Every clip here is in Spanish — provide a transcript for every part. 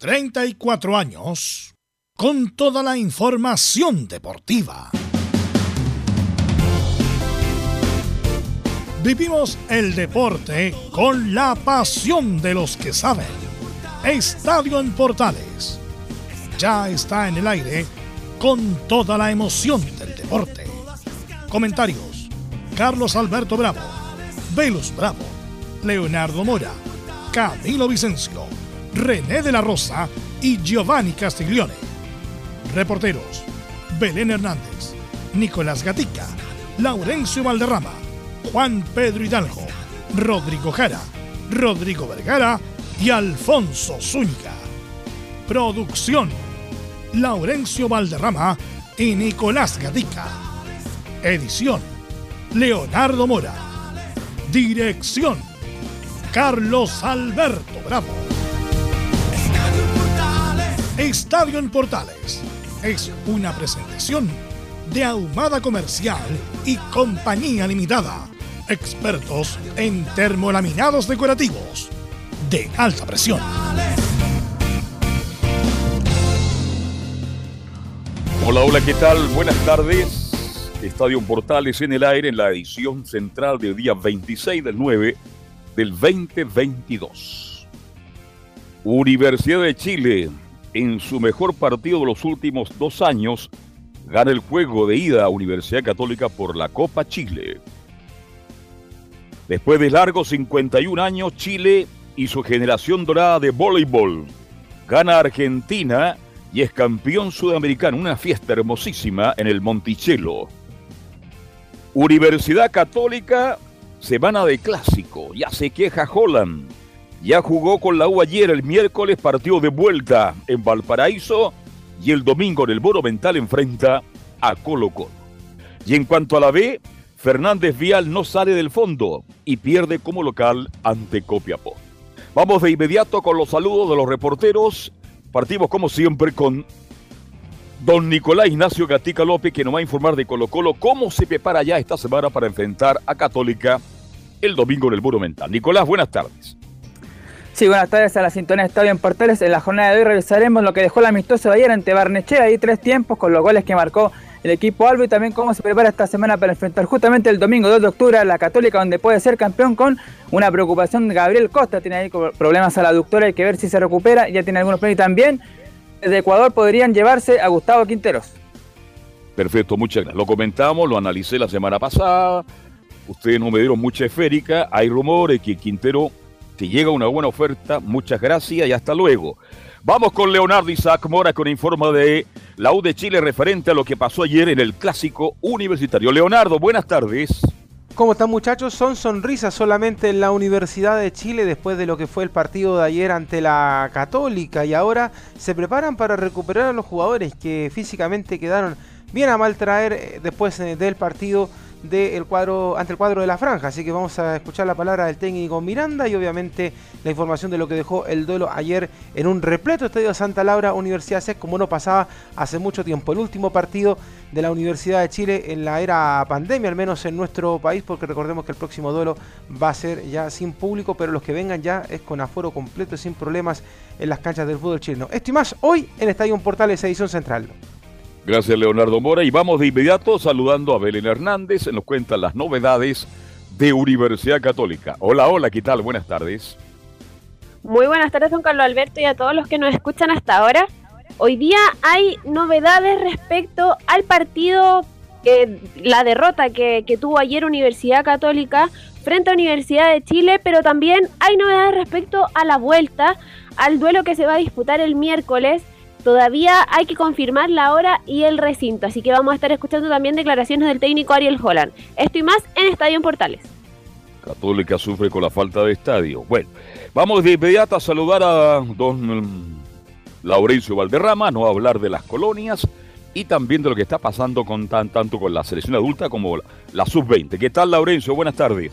34 años con toda la información deportiva. Vivimos el deporte con la pasión de los que saben. Estadio en Portales. Ya está en el aire con toda la emoción del deporte. Comentarios. Carlos Alberto Bravo, Velus Bravo, Leonardo Mora, Camilo Vicencio, René de la Rosa y Giovanni Castiglione. Reporteros. Belén Hernández, Nicolás Gatica, Laurencio Valderrama, Juan Pedro Hidalgo, Rodrigo Jara, Rodrigo Vergara y Alfonso Zúñiga. Producción. Laurencio Valderrama y Nicolás Gatica. Edición. Leonardo Mora. Dirección. Carlos Alberto Bravo. Estadio en Portales es una presentación de Ahumada Comercial y Compañía Limitada. Expertos en termolaminados decorativos de alta presión. Hola, hola, ¿qué tal? Buenas tardes. Estadio Portales en el aire en la edición central del día 26 del 9 del 2022. Universidad de Chile, en su mejor partido de los últimos dos años, gana el juego de ida a Universidad Católica por la Copa Chile. Después de largos 51 años, Chile y su generación dorada de voleibol gana Argentina y es campeón sudamericano. Una fiesta hermosísima en el Monticello. Universidad Católica, semana de clásico. Ya se queja Holland. Ya jugó con la U ayer, el miércoles partió de vuelta en Valparaíso y el domingo en el Monumental enfrenta a Colo Colo. Y en cuanto a la B, Fernández Vial no sale del fondo y pierde como local ante Copiapó. Vamos de inmediato con los saludos de los reporteros. Partimos como siempre con don Nicolás Ignacio Gatica López, que nos va a informar de Colo Colo cómo se prepara ya esta semana para enfrentar a Católica el domingo en el Monumental. Nicolás, buenas tardes. Sí, buenas tardes a la sintonía de Estadio en Portales. En la jornada de hoy revisaremos lo que dejó la amistosa de ayer ante Barnechea. Ahí tres tiempos con los goles que marcó el equipo Albo y también cómo se prepara esta semana para enfrentar justamente el domingo 2 de octubre a la Católica, donde puede ser campeón con una preocupación de Gabriel Costa. Tiene ahí problemas a la aductora, hay que ver si se recupera. Ya tiene algunos planes y también desde Ecuador podrían llevarse a Gustavo Quinteros. Perfecto, muchas gracias. Lo comentamos, lo analicé la semana pasada. Ustedes no me dieron mucha esférica. Hay rumores que Quintero te llega una buena oferta, muchas gracias y hasta luego. Vamos con Leonardo Isaac Mora con informe de la U de Chile referente a lo que pasó ayer en el clásico universitario. Leonardo, buenas tardes. ¿Cómo están muchachos? Son sonrisas solamente en la Universidad de Chile después de lo que fue el partido de ayer ante la Católica y ahora se preparan para recuperar a los jugadores que físicamente quedaron bien a mal traer eh, después eh, del partido del cuadro, ante el cuadro de la franja. Así que vamos a escuchar la palabra del técnico Miranda y obviamente la información de lo que dejó el duelo ayer en un repleto estadio de Santa Laura, Universidad SEC, como no pasaba hace mucho tiempo. El último partido de la Universidad de Chile en la era pandemia, al menos en nuestro país, porque recordemos que el próximo duelo va a ser ya sin público, pero los que vengan ya es con aforo completo, sin problemas en las canchas del fútbol chileno. Esto y más hoy en Estadio Portales Edición Central. Gracias, Leonardo Mora. Y vamos de inmediato saludando a Belén Hernández. Nos cuenta las novedades de Universidad Católica. Hola, hola, ¿qué tal? Buenas tardes. Muy buenas tardes, don Carlos Alberto, y a todos los que nos escuchan hasta ahora. Hoy día hay novedades respecto al partido, la derrota que, que tuvo ayer Universidad Católica frente a Universidad de Chile, pero también hay novedades respecto a la vuelta, al duelo que se va a disputar el miércoles Todavía hay que confirmar la hora y el recinto, así que vamos a estar escuchando también declaraciones del técnico Ariel Holland. Esto y más en Estadio en Portales. Católica sufre con la falta de estadio. Bueno, vamos de inmediato a saludar a don mm, Laurencio Valderrama, no a hablar de las colonias y también de lo que está pasando con tan, tanto con la selección adulta como la, la sub-20. ¿Qué tal, Laurencio? Buenas tardes.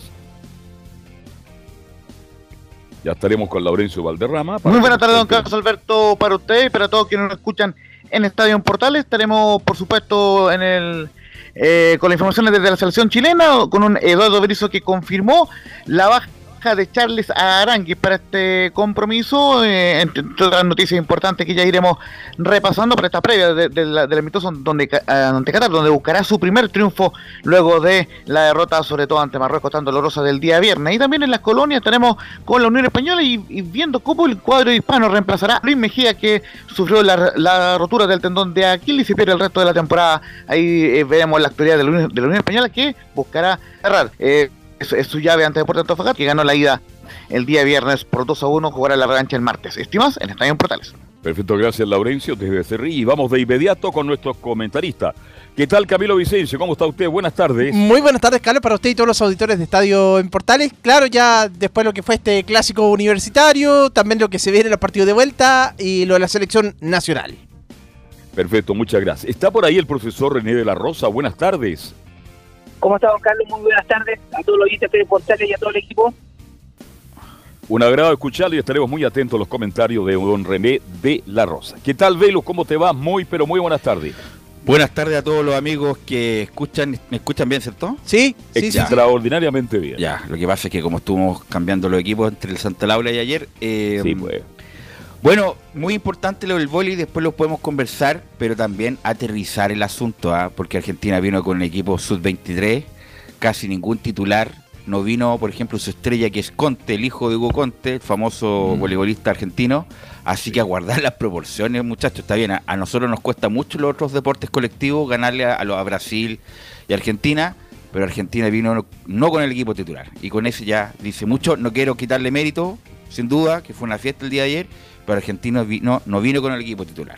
Ya estaremos con Laurencio Valderrama. Muy buenas tardes, don Carlos Alberto, para usted y para todos quienes nos escuchan en Estadio en Portales. Estaremos, por supuesto, en el eh, con las informaciones desde la selección chilena, con un Eduardo Berizzo que confirmó la baja de Charles Arangui para este compromiso. Eh, entre otras noticias importantes que ya iremos repasando para esta previa del amistoso donde, ante Qatar, donde buscará su primer triunfo luego de la derrota, sobre todo ante Marruecos, tan dolorosa del día viernes. Y también en las colonias tenemos con la Unión Española y, viendo cómo el cuadro hispano reemplazará Luis Mejía, que sufrió la, rotura del tendón de Aquiles y pierde el resto de la temporada. Ahí eh, veremos la actualidad de la, Unión, de la Unión Española que buscará cerrar. Eh, es, su llave ante Deportes Antofagasta, que ganó la ida el día viernes por 2 a 1, jugará la revancha el martes. Estimas en Estadio Portales. Perfecto, gracias Laurencio desde Cerri. Y vamos de inmediato con nuestros comentaristas. ¿Qué tal Camilo Vicencio? ¿Cómo está usted? Buenas tardes. Muy buenas tardes, Carlos, para usted y todos los auditores de Estadio en Portales. Claro, ya después de lo que fue este clásico universitario, también lo que se viene en los partidos de vuelta y lo de la selección nacional. Perfecto, muchas gracias. Está por ahí el profesor René de la Rosa. Buenas tardes. ¿Cómo está, don Carlos? Muy buenas tardes a todos los oyentes de Portales y a todo el equipo. Un agrado escucharlo y estaremos muy atentos a los comentarios de don René de La Rosa. ¿Qué tal, Velo? ¿Cómo te va? Muy, pero muy buenas tardes. Buenas tardes a todos los amigos que escuchan. ¿Me escuchan bien, cierto? Sí, sí, Extraordinariamente bien. Ya, lo que pasa es que como estuvimos cambiando los equipos entre el Santa Laura y ayer. Eh, sí, pues. Bueno, muy importante lo del boli, después lo podemos conversar, pero también aterrizar el asunto, ¿ah? porque Argentina vino con el equipo sub-23, casi ningún titular, no vino, por ejemplo, su estrella que es Conte, el hijo de Hugo Conte, el famoso mm. voleibolista argentino. Así que aguardar las proporciones, muchachos, está bien. A, nosotros nos cuesta mucho los otros deportes colectivos ganarle a, a, Brasil y Argentina, pero Argentina vino no, con el equipo titular. Y con eso ya dice mucho. No quiero quitarle mérito, sin duda, que fue una fiesta el día de ayer, pero Argentina vino, no vino con el equipo titular.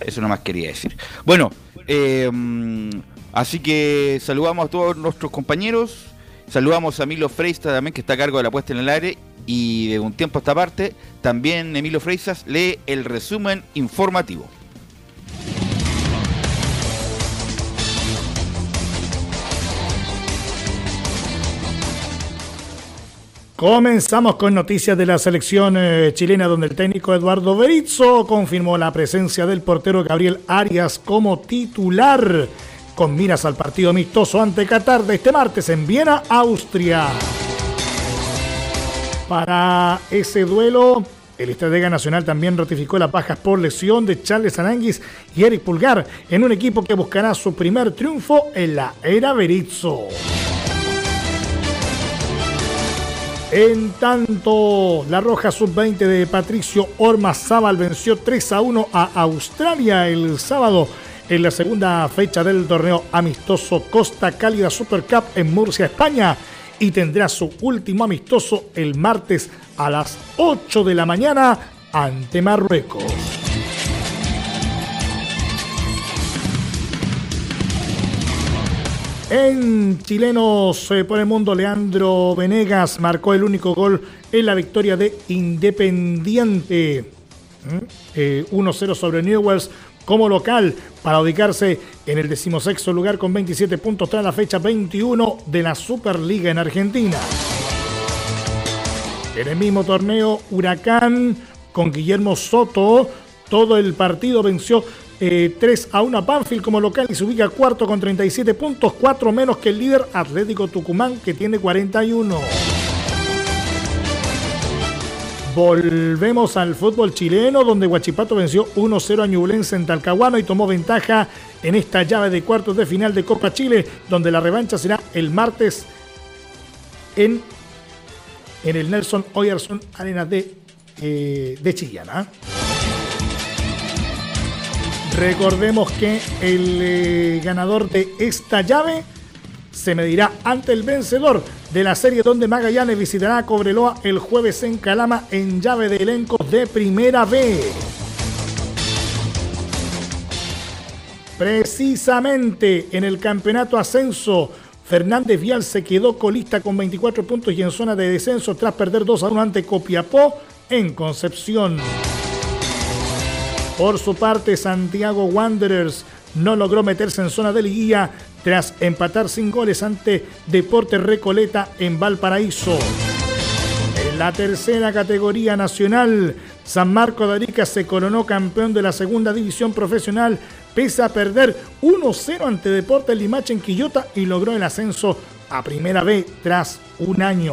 Eso nomás quería decir. Bueno, eh, así que saludamos a todos nuestros compañeros. Saludamos a Emilio Freista también, que está a cargo de la puesta en el aire. Y de un tiempo a esta parte, también Emilio Freisas lee el resumen informativo. Comenzamos con noticias de la selección eh, chilena donde el técnico Eduardo Berizzo confirmó la presencia del portero Gabriel Arias como titular con miras al partido amistoso ante Qatar de este martes en Viena, Austria. Para ese duelo, el Estratega Nacional también ratificó las bajas por lesión de Charles Aranguis y Eric Pulgar en un equipo que buscará su primer triunfo en la era Berizzo. En tanto, la Roja Sub-20 de Patricio Ormazábal venció 3 a 1 a Australia el sábado en la segunda fecha del torneo amistoso Costa Cálida Super Cup en Murcia, España, y tendrá su último amistoso el martes a las 8 de la mañana ante Marruecos. En chilenos por el mundo, Leandro Venegas marcó el único gol en la victoria de Independiente. 1-0 ¿Mm? eh, sobre Newells como local para ubicarse en el decimosexto lugar con 27 puntos tras la fecha 21 de la Superliga en Argentina. En el mismo torneo, Huracán con Guillermo Soto, todo el partido venció 3 eh, a 1 a Banfield como local y se ubica cuarto con 37 puntos, 4 menos que el líder Atlético Tucumán que tiene 41. Volvemos al fútbol chileno, donde Huachipato venció 1-0 a Ñublense en Talcahuano y tomó ventaja en esta llave de cuartos de final de Copa Chile, donde la revancha será el martes en, en el Nelson Oyerson Arena de, eh, de Chillana. Recordemos que el eh, ganador de esta llave se medirá ante el vencedor de la serie donde Magallanes visitará a Cobreloa el jueves en Calama en llave de elenco de Primera B. Precisamente en el campeonato ascenso, Fernández Vial se quedó colista con 24 puntos y en zona de descenso tras perder 2 a 1 ante Copiapó en Concepción. Por su parte, Santiago Wanderers no logró meterse en zona de liguilla tras empatar sin goles ante Deportes Recoleta en Valparaíso. En la tercera categoría nacional, San Marco de Arica se coronó campeón de la segunda división profesional pese a perder 1-0 ante Deportes Limache en Quillota y logró el ascenso a Primera B tras un año.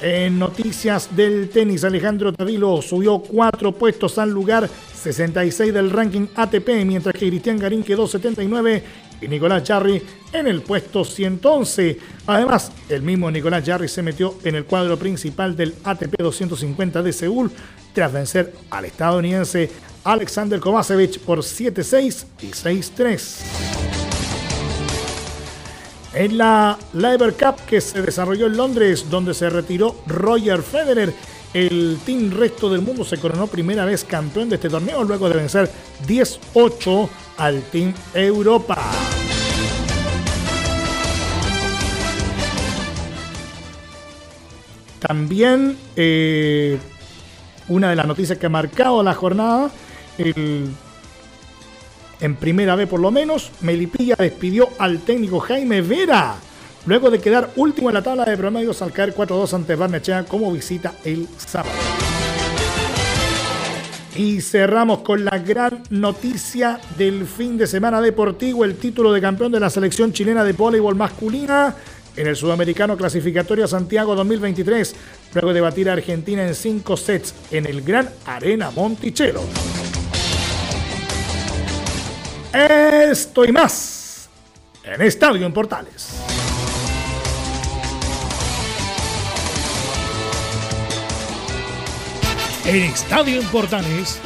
En noticias del tenis, Alejandro Tavilo subió cuatro puestos al lugar 66 del ranking ATP, mientras que Cristian Garín quedó 79 y Nicolás Jarry en el puesto 111. Además, el mismo Nicolás Jarry se metió en el cuadro principal del ATP 250 de Seúl tras vencer al estadounidense Alexander Kovacevic por 7-6 y 6-3. En la Labour Cup que se desarrolló en Londres, donde se retiró Roger Federer, el team resto del mundo se coronó primera vez campeón de este torneo luego de vencer 10-8 al Team Europa. También eh, una de las noticias que ha marcado la jornada, el en primera vez por lo menos, Melipilla despidió al técnico Jaime Vera, luego de quedar último en la tabla de promedios al caer 4-2 ante Barnechea como visita el sábado. Y cerramos con la gran noticia del fin de semana deportivo, el título de campeón de la selección chilena de voleibol masculina en el Sudamericano Clasificatorio Santiago 2023, luego de batir a Argentina en cinco sets en el Gran Arena Monticello. Esto y más en Estadio en Portales. En Estadio en Portales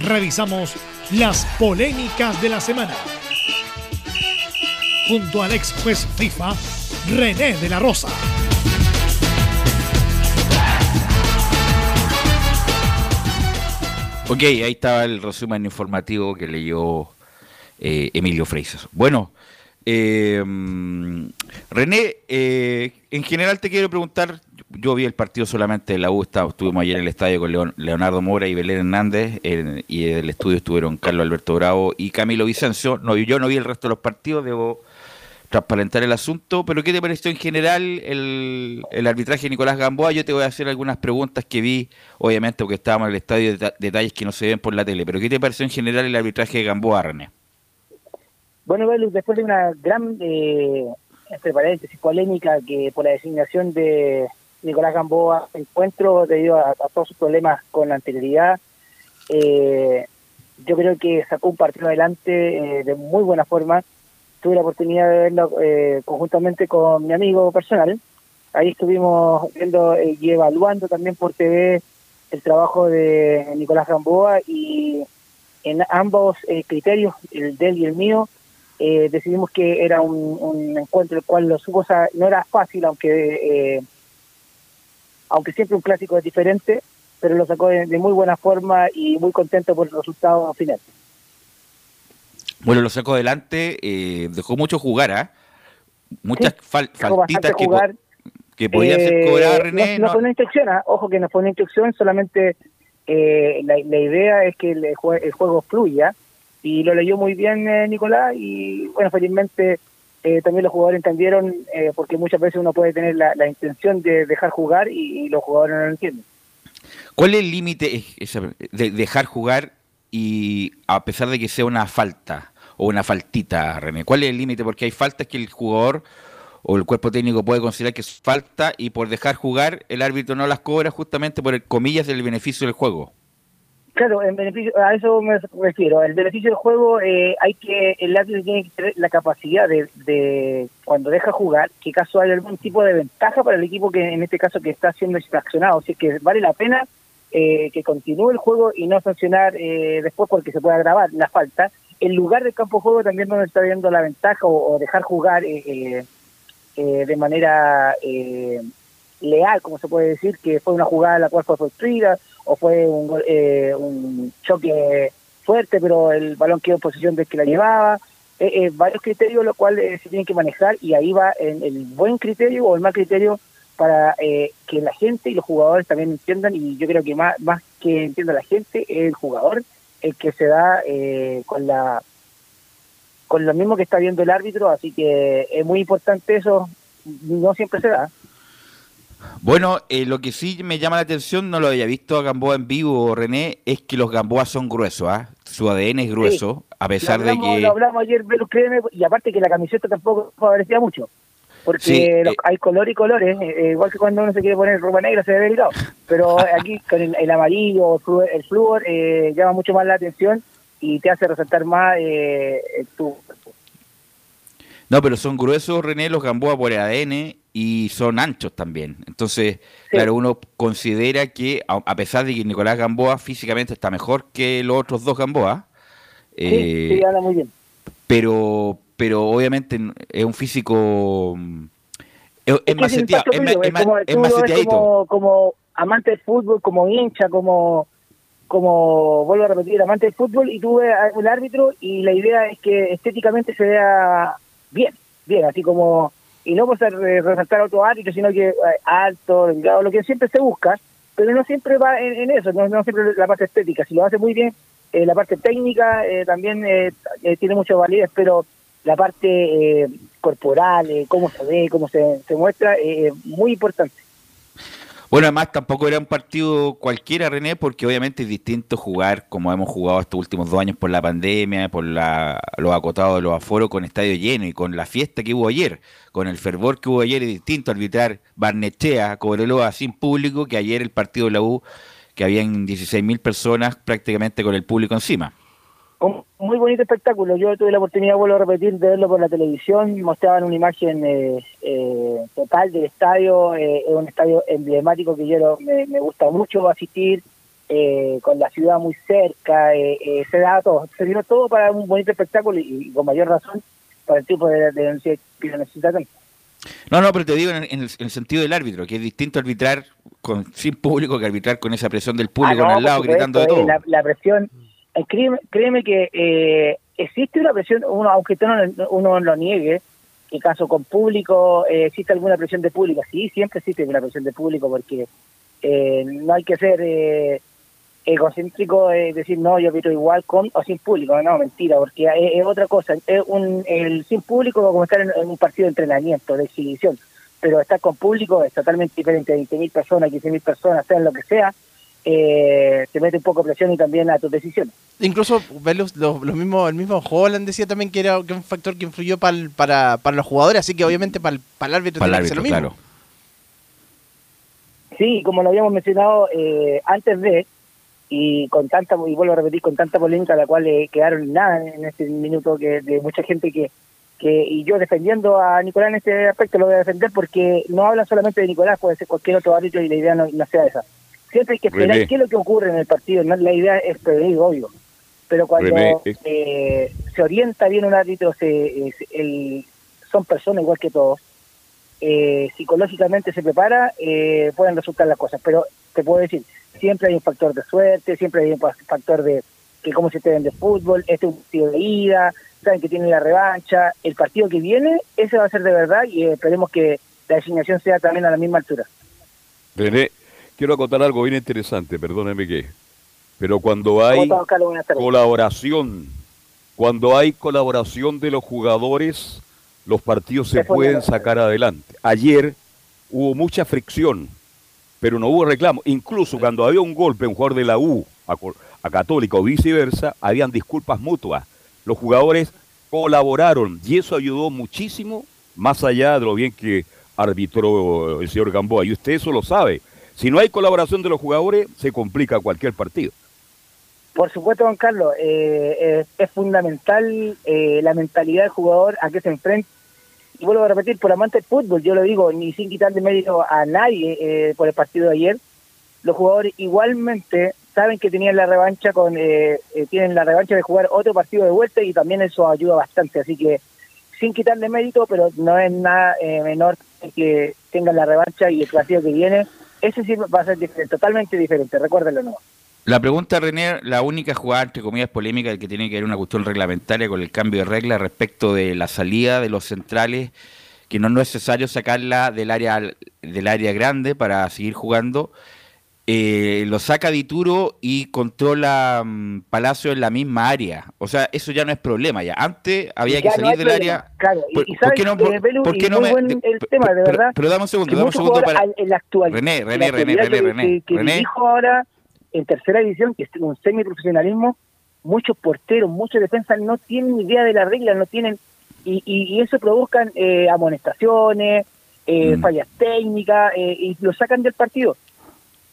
revisamos las polémicas de la semana. Junto al ex juez FIFA, René de la Rosa. Ok, ahí estaba el resumen informativo que leyó eh, Emilio Freisas. Bueno, eh, René, eh, en general te quiero preguntar, yo vi el partido solamente de la U, estuvimos ayer en el estadio con Leonardo Mora y Belén Hernández, y en el estudio estuvieron Carlos Alberto Bravo y Camilo Vicencio. No, yo no vi el resto de los partidos, debo transparentar el asunto, pero ¿qué te pareció en general el, arbitraje de Nicolás Gamboa? Yo te voy a hacer algunas preguntas que vi, obviamente porque estábamos en el estadio, detalles que no se ven por la tele, pero ¿qué te pareció en general el arbitraje de Gamboa, René? Bueno, después de una gran, eh, entre paréntesis, polémica que por la designación de Nicolás Gamboa encuentro debido a, todos sus problemas con la anterioridad, eh, yo creo que sacó un partido adelante eh, de muy buena forma. Tuve la oportunidad de verlo eh, conjuntamente con mi amigo personal. Ahí estuvimos viendo y evaluando también por TV el trabajo de Nicolás Gamboa y en ambos criterios, el de él y el mío, eh, decidimos que era un, encuentro el cual lo supo, no era fácil, aunque eh, aunque siempre un clásico es diferente, pero lo sacó de, muy buena forma y muy contento por el resultado final. Bueno, lo sacó adelante, eh, dejó mucho jugar, ¿ah? Muchas faltitas que, que podía ser cobrar René. No, fue una instrucción, ¿ah? ojo que no fue una instrucción, solamente la, idea es que el, el juego fluya y lo leyó muy bien eh, Nicolás y bueno, felizmente eh, también los jugadores entendieron eh, porque muchas veces uno puede tener la, intención de dejar jugar y, los jugadores no lo entienden. ¿Cuál es el límite de dejar jugar y a pesar de que sea una falta o una faltita, René? ¿Cuál es el límite? Porque hay faltas que el jugador o el cuerpo técnico puede considerar que es falta y por dejar jugar el árbitro no las cobra justamente por el comillas del beneficio del juego. Claro, en beneficio, a eso me refiero. El beneficio del juego, eh, hay que, el árbitro tiene que tener la capacidad de, cuando deja jugar, que caso hay algún tipo de ventaja para el equipo que en este caso que está siendo sancionado. O sea que vale la pena eh, que continúe el juego y no sancionar eh, después porque se puede agravar la falta. En lugar del campo de juego también no está viendo la ventaja o, dejar jugar de manera leal, como se puede decir, que fue una jugada la cual fue construida o fue un, eh, un choque fuerte, pero el balón quedó en posición de que la llevaba. Eh, eh, varios criterios los cuales se tienen que manejar y ahí va en el buen criterio o el mal criterio para que la gente y los jugadores también entiendan y yo creo que más, más que entienda la gente es el jugador el que se da con la con lo mismo que está viendo el árbitro así que es muy importante eso no siempre se da bueno, eh, lo que sí me llama la atención, no lo había visto a Gamboa en vivo, René, es que los Gamboas son gruesos, ¿ah? Su ADN es grueso, a pesar de que... Lo hablamos ayer, y aparte que la camiseta tampoco favorecía mucho. porque hay color y colores, eh, igual que cuando uno se quiere poner ropa negra se ve delicado, pero aquí con el, amarillo, el flúor, eh, llama mucho más la atención y te hace resaltar más eh, tu... No, pero son gruesos, René, los Gamboa por el ADN y son anchos también. Entonces, claro, uno considera que, a pesar de que Nicolás Gamboa físicamente está mejor que los otros dos Gamboa, sí, sí, anda muy bien. Pero, pero obviamente es un físico. Es, es, más, como, como, amante del fútbol, como hincha, como, como vuelvo a repetir, amante del fútbol, y tuve un árbitro, y la idea es que estéticamente se vea bien, bien, así como, y no por resaltar a otro árbitro, sino que eh, alto, delgado, lo que siempre se busca, pero no siempre va en, eso, no, siempre la parte estética, si lo hace muy bien, eh, la parte técnica eh, también tiene mucha validez, pero la parte eh, corporal, eh, cómo se ve, cómo se, muestra, eh, muy importante. Bueno, además tampoco era un partido cualquiera, René, porque obviamente es distinto jugar como hemos jugado estos últimos dos años por la pandemia, por la, los acotados de los aforos con estadio lleno y con la fiesta que hubo ayer, con el fervor que hubo ayer, es distinto arbitrar Barnechea, Cobreloa sin público que ayer el partido de la U, que habían 16.000 personas prácticamente con el público encima un muy bonito espectáculo. Yo tuve la oportunidad, vuelvo a repetir, de verlo por la televisión. Mostraban una imagen eh, eh, total del estadio. Eh, es un estadio emblemático que yo me, gusta mucho asistir. con la ciudad muy cerca, se da todo, se dio todo para un bonito espectáculo y, con mayor razón para el tipo de, de, que lo necesitan. No, no, pero te digo en, el, sentido del árbitro, que es distinto arbitrar con sin público que arbitrar con esa presión del público ah, al lado gritando de todo. la presión eh, créeme, créeme que eh, existe una presión, uno aunque uno, uno lo niegue, en caso con público, eh, existe alguna presión de público. Sí, siempre existe una presión de público porque no hay que ser egocéntrico de decir, no, yo vivo igual con o sin público. No, mentira, porque es, otra cosa. Es un, el sin público como estar en, un partido de entrenamiento, de exhibición. Pero estar con público es totalmente diferente. 20.000 personas, 15.000 personas, sean lo que sea, eh, te mete un poco de presión y también a tus decisiones. Incluso ver los, los, mismos, el mismo Holland decía también que era un factor que influyó para, para los jugadores, así que obviamente para el, para el árbitro para el lo mismo. Claro. Sí, como lo habíamos mencionado eh, antes de, y con tanta, y vuelvo a repetir, con tanta polémica la cual le quedaron nada en este minuto que de mucha gente que, que y yo defendiendo a Nicolás en este aspecto lo voy a defender porque no hablan solamente de Nicolás, puede ser cualquier otro árbitro y la idea no, no sea esa Siempre hay que esperar qué es lo que ocurre en el partido. No, la idea es prevenir, obvio. Pero cuando eh, se orienta bien un árbitro, se, el, son personas igual que todos. Eh, psicológicamente se prepara, eh, pueden resultar las cosas. Pero te puedo decir, siempre hay un factor de suerte, siempre hay un factor de que cómo se te de fútbol, este es un partido de ida, saben que tienen la revancha. El partido que viene, ese va a ser de verdad y esperemos que la designación sea también a la misma altura. René, quiero acotar algo bien interesante, perdóneme que. Pero cuando hay colaboración, cuando hay colaboración de los jugadores, los partidos se pueden sacar adelante. Ayer hubo mucha fricción, pero no hubo reclamo. Incluso cuando había un golpe, un jugador de la U a, a Católica o viceversa, habían disculpas mutuas. Los jugadores colaboraron y eso ayudó muchísimo, más allá de lo bien que arbitró el señor Gamboa. Y usted eso lo sabe. Si no hay colaboración de los jugadores, se complica cualquier partido. Por supuesto, Juan Carlos, eh, eh, es fundamental eh, la mentalidad del jugador a que se enfrenta. Y vuelvo a repetir, por amante del fútbol, yo lo digo, ni sin quitar de medio a nadie por el partido de ayer, los jugadores igualmente saben que tenían la revancha con tienen la revancha de jugar otro partido de vuelta y también eso ayuda bastante. Así que sin quitarle mérito, pero no es nada menor que tengan la revancha y el partido que viene ese sí va a ser totalmente diferente, recuérdenlo no. La pregunta, René, la única jugada, entre comillas, polémica que tiene que ver una cuestión reglamentaria con el cambio de regla respecto de la salida de los centrales, que no es necesario sacarla del área, del área grande para seguir jugando. Eh, lo saca Dituro y controla mm, Palacio en la misma área. O sea, eso ya no es problema ya. Antes había que salir del área. Claro, y, sabes, no, por, qué no me, el tema, de verdad. Pero, dame un segundo, dame un segundo para. En la actual, René, René, René, René, René. Que, René. dijo ahora en tercera división, que es un semiprofesionalismo, muchos porteros, muchos defensas no tienen idea de la regla, no tienen y, y, eso provocan eh, amonestaciones, eh, mm. fallas técnicas y lo sacan del partido.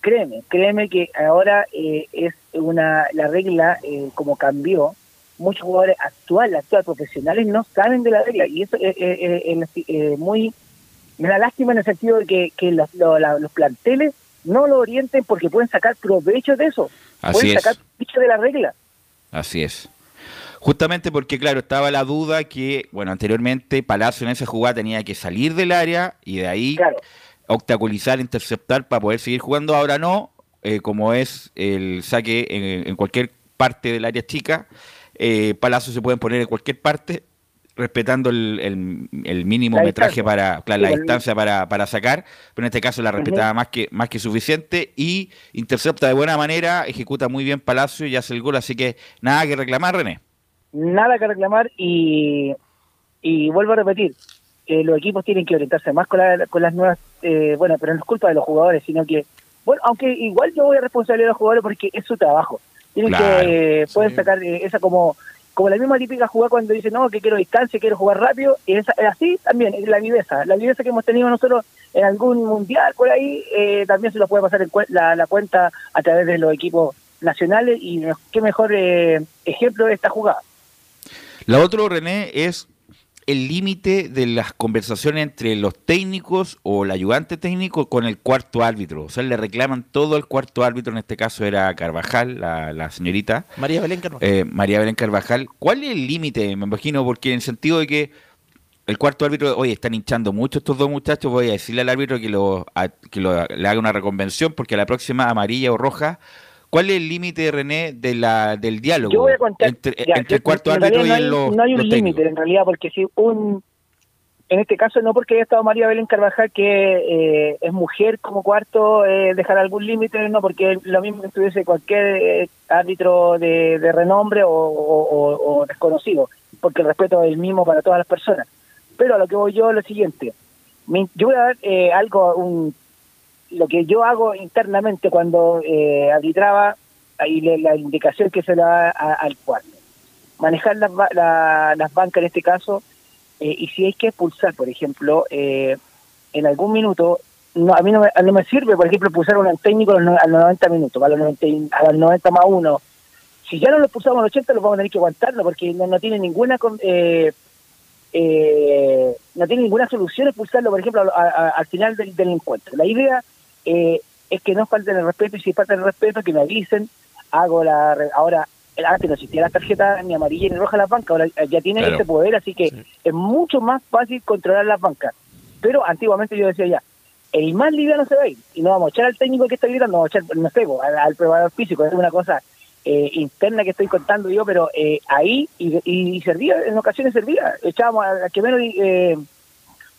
Créeme, créeme que ahora es una la regla como cambió. Muchos jugadores actuales, actuales profesionales no saben de la regla y eso es muy me da lástima en el sentido de que, que los, los planteles no lo orienten porque pueden sacar provecho de eso. Así pueden sacar provecho de la regla. Así es. Justamente porque, claro, estaba la duda que, bueno, anteriormente Palacio en esa jugada tenía que salir del área y de ahí obstaculizar, interceptar para poder seguir jugando. Ahora no, eh, como es el saque en, cualquier parte del área chica, eh, Palacio se pueden poner en cualquier parte respetando el, el, mínimo metraje para la distancia para, para, sacar, pero en este caso la respetaba más que más que suficiente y intercepta de buena manera, ejecuta muy bien Palacio y hace el gol, así que nada que reclamar, René. Nada que reclamar y, y vuelvo a repetir, eh, los equipos tienen que orientarse más con, con las nuevas, eh, bueno, pero no es culpa de los jugadores, sino que, bueno, aunque igual yo voy a responsabilizar a los jugadores porque es su trabajo. Tienen que, pueden sacar eh, esa como como la misma típica jugada cuando dice, no, que quiero distancia, quiero jugar rápido, y es, así también, es la viveza. La viveza que hemos tenido nosotros en algún mundial por ahí, eh, también se lo puede pasar en la, la, cuenta a través de los equipos nacionales, y qué mejor eh, ejemplo de esta jugada. La otra, René, es el límite de las conversaciones entre los técnicos o el ayudante técnico con el cuarto árbitro. O sea, le reclaman todo el cuarto árbitro, en este caso era Carvajal, la, señorita. María Belén Carvajal. Eh, María Belén Carvajal. ¿Cuál es el límite? Me imagino, porque en el sentido de que el cuarto árbitro, oye, están hinchando mucho estos dos muchachos, voy a decirle al árbitro que, lo, que le haga una reconvención, porque a la próxima amarilla o roja ¿Cuál es el límite, René, de la, del diálogo entre, el cuarto árbitro y no hay, los No hay un límite, en realidad, porque si un... En este caso, no porque haya estado María Belén Carvajal, que eh, es mujer como cuarto, eh, dejar algún límite, no, porque lo mismo que estuviese cualquier eh, árbitro de, renombre o, desconocido, porque el respeto es el mismo para todas las personas. Pero a lo que voy yo es lo siguiente. yo voy a dar algo, un lo que yo hago internamente cuando eh, arbitraba, ahí la indicación que se le da al cuarto. Manejar las, las bancas en este caso, eh, y si hay que expulsar, por ejemplo, eh, en algún minuto, no, a mí no me, no me sirve, por ejemplo, expulsar a un técnico a los 90 minutos, a los 90, a los 90 más uno. Si ya no lo expulsamos a los 80, lo vamos a tener que aguantarlo, porque no, no tiene ninguna... Eh, eh, no tiene ninguna solución expulsarlo, por ejemplo, al final del, del encuentro. La idea eh, es que no falten el respeto y si faltan el respeto que me avisen, hago la ahora antes no existía la tarjeta ni amarilla ni roja en las bancas, ahora ya tienen ese poder, así que es mucho más fácil controlar las bancas. Pero antiguamente yo decía ya, el más liviano se va a ir y no vamos a echar al técnico que está gritando, vamos a echar, no sé, al, al probador físico, es una cosa eh, interna que estoy contando yo, pero eh, ahí y, y, servía, en ocasiones servía, echábamos al que menos eh,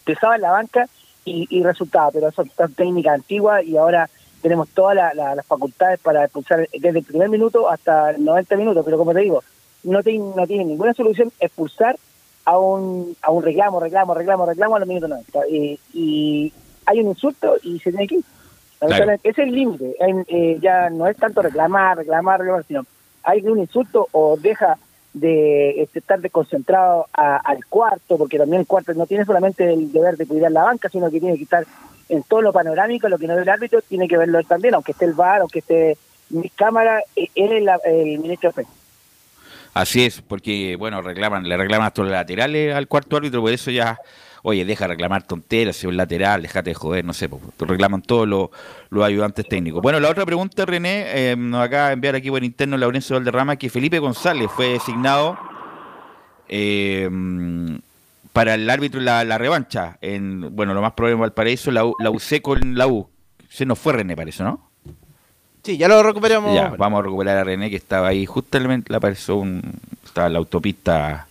pesaba en la banca y, y resultaba, pero son, técnicas antiguas y ahora tenemos todas las facultades para expulsar desde el primer minuto hasta el 90 minutos, pero como te digo, no, no tiene ninguna solución expulsar a un, a un reclamo, reclamo, reclamo, reclamo a los minutos 90. y hay un insulto y se tiene que ir. Es el límite, eh, ya no es tanto reclamar, reclamar, reclamar, sino hay un insulto o deja de este, estar desconcentrado al cuarto, porque también el cuarto no tiene solamente el deber de cuidar la banca, sino que tiene que estar en todo lo panorámico, lo que no ve el árbitro, tiene que verlo también, aunque esté el VAR, aunque esté mi cámara, eh, él es el ministro de Así es, porque, bueno, reclaman, le reclaman hasta los laterales al cuarto árbitro, por eso ya oye, deja reclamar tonteras, si es un lateral, déjate de joder, no sé, pues, reclaman todos los, ayudantes técnicos. Bueno, la otra pregunta, René, eh, nos acaba de enviar aquí por interno Laurencio Valderrama, que Felipe González fue designado eh, para el árbitro la, la revancha, en, bueno, lo más probable en Valparaíso, la, la UC con la U. Se nos fue René, parece, ¿no? Sí, ya lo recuperamos. Ya, vamos a recuperar a René, que estaba ahí, justamente le apareció un, estaba en la autopista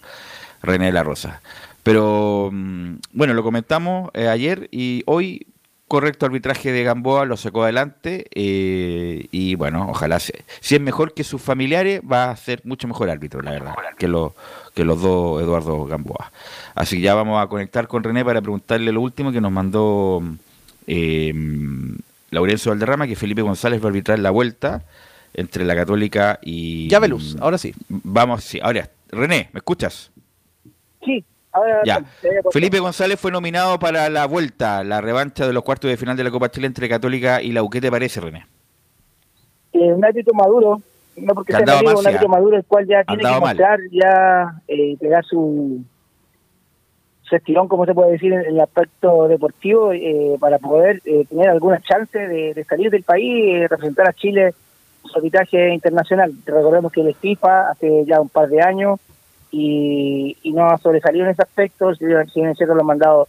René de la Rosa. Pero mm, bueno, lo comentamos eh, ayer y hoy correcto arbitraje de Gamboa lo sacó adelante eh, y bueno, ojalá si es mejor que sus familiares va a ser mucho mejor árbitro, la verdad, que, lo, que los dos Eduardo Gamboa. Así que ya vamos a conectar con René para preguntarle lo último que nos mandó eh, Laurencio Valderrama, que Felipe González va a arbitrar la vuelta entre la Católica y... Ya Veluz, ahora sí. Vamos, sí, ahora, René, ¿me escuchas? Sí. Ya. Felipe González fue nominado para la vuelta, la revancha de los cuartos de final de la Copa Chile entre Católica y la U. ¿Qué te parece, René? Eh, un árbitro maduro, no porque sea un árbitro maduro, el cual ya tiene que mostrar, ya eh, pegar su, su estirón, como se puede decir, en, el aspecto deportivo, eh, para poder eh, tener alguna chance de, salir del país y representar a Chile en su arbitraje internacional. Recordemos que es FIFA hace ya un par de años y, no ha sobresalido en ese aspecto, si bien cierto lo han mandado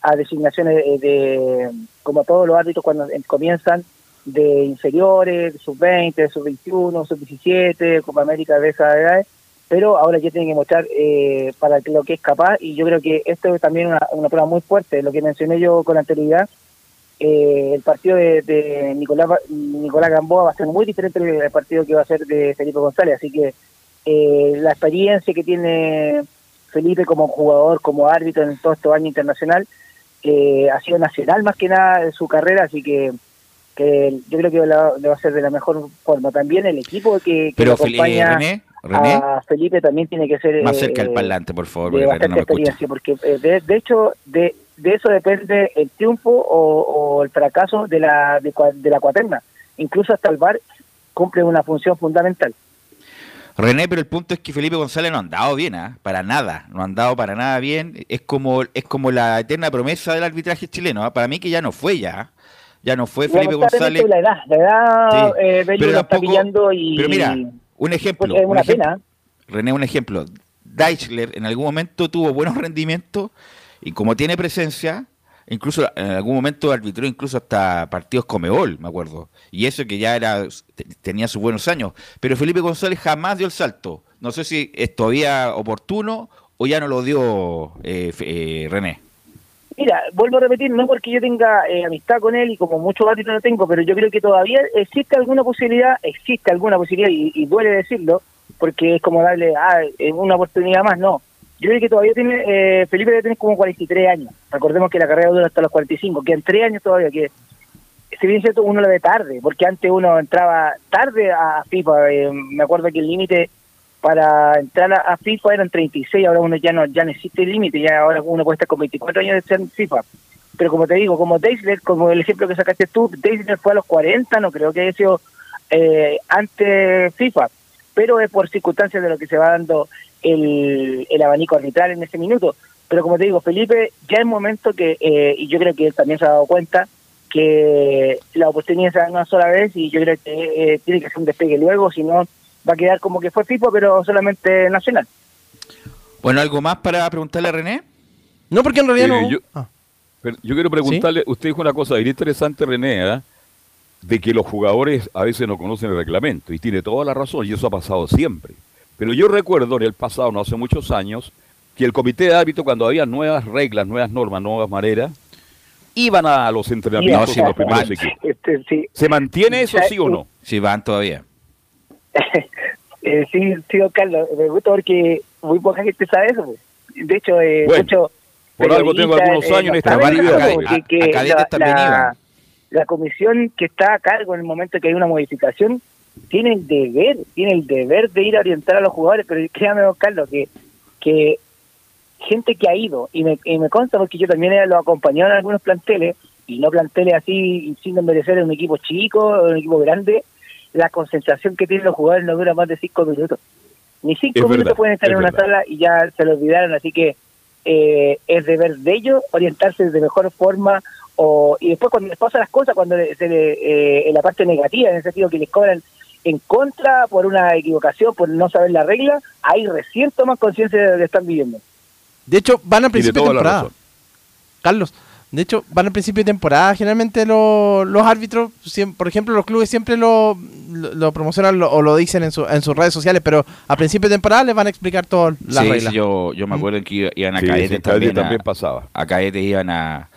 a designaciones de, como todos los árbitros cuando comienzan, de inferiores, sub-20, sub-21, sub-17, Copa América de esa edad, pero ahora ya tiene que mostrar eh, para lo que es capaz y yo creo que esto es también una, prueba muy fuerte, lo que mencioné yo con anterioridad, eh, el partido de, Nicolás, Nicolás Gamboa va a ser muy diferente del partido que va a ser de Felipe González, así que eh, la experiencia que tiene Felipe como jugador, como árbitro en todo este año internacional, ha sido nacional más que nada en su carrera, así que que yo creo que le va a ser de la mejor forma. También el equipo que, Pero acompaña René, a Felipe también tiene que ser... Más cerca del eh, parlante, por favor, de bastante experiencia, porque eh, de, hecho de, de eso depende el triunfo o, el fracaso de la, de, la cuaterna. Incluso hasta el VAR cumple una función fundamental. René, pero el punto es que Felipe González no ha andado bien, ¿ah? para nada, no ha andado para nada bien. Es como es como la eterna promesa del arbitraje chileno. ¿ah? Para mí que ya no fue ya ya no fue Felipe González. La edad, la edad eh, pero está pillando y. Pero mira, un ejemplo. Es una pena. René, un ejemplo. Deichler en algún momento tuvo buenos rendimientos y como tiene presencia, incluso en algún momento arbitró incluso hasta partidos Comebol, me acuerdo. Y eso que ya era tenía sus buenos años. Pero Felipe González jamás dio el salto. No sé si es todavía oportuno o ya no lo dio eh, eh, René. Mira, vuelvo a repetir, no porque yo tenga eh, amistad con él y como muchos árbitros no tengo, pero yo creo que todavía existe alguna posibilidad, existe alguna posibilidad, y, duele decirlo, porque es como darle ah, una oportunidad más, no. Yo creo que todavía tiene, eh, Felipe debe tener como 43 años. Recordemos que la carrera dura hasta los 45, que en 3 años todavía, que si bien cierto uno lo ve tarde, porque antes uno entraba tarde a FIFA, eh, me acuerdo que el límite para entrar a, FIFA eran 36, ahora uno ya no ya no existe el límite, ya ahora uno puede estar con 24 años de ser FIFA. Pero como te digo, como Deisler, como el ejemplo que sacaste tú, Deisler fue a los 40, no creo que haya sido eh, antes FIFA, pero es por circunstancias de lo que se va dando el, el abanico arbitral en ese minuto. Pero como te digo, Felipe, ya es momento que, eh, y yo creo que él también se ha dado cuenta, que la oportunidad se da una sola vez y yo creo que eh, tiene que ser un despegue luego, si no va a quedar como que fue FIFA, pero solamente nacional. Bueno, ¿algo más para preguntarle a René? No, porque en realidad no. Yo, ah. yo quiero preguntarle, usted dijo una cosa bien interesante, René, ¿eh? de que los jugadores a veces no conocen el reglamento, y tiene toda la razón, y eso ha pasado siempre. Pero yo recuerdo en el pasado, no hace muchos años, que el comité de árbitro, cuando había nuevas reglas, nuevas normas, nuevas maneras, iban a los entrenamientos en los primeros equipos. Este, ¿Se mantiene eso, sí o no? Sí, van todavía. Eh, sí, sí, don Carlos, me gusta porque muy poca gente sabe eso. Pues. De hecho, eh, mucho por algo tengo algunos eh, años en esta la, la, comisión que está a cargo en el momento que hay una modificación tiene el deber, tiene el deber de ir a orientar a los jugadores, pero créame, don Carlos, que, que gente que ha ido, y me, y me consta porque yo también lo acompañado en algunos planteles, y no planteles así sin merecer en un equipo chico, o un equipo grande, la concentración que tienen los jugadores no dura más de cinco minutos. Ni cinco minutos pueden estar en una sala y ya se lo olvidaron, así que eh, es deber de ellos orientarse de mejor forma o y después cuando les pasan las cosas, cuando se le, eh, en la parte negativa, en el sentido que les cobran en contra por una equivocación, por no saber la regla, ahí recién toman conciencia de lo que están viviendo. De hecho, van al principio de, temporada. Carlos, de hecho, van al principio de temporada. Generalmente los árbitros, por ejemplo, los clubes siempre lo, lo, promocionan o lo dicen en, su, en sus redes sociales, pero a principio de temporada les van a explicar todas las reglas. yo, yo me acuerdo que iban a sí, también. también pasaba. A Caete iban a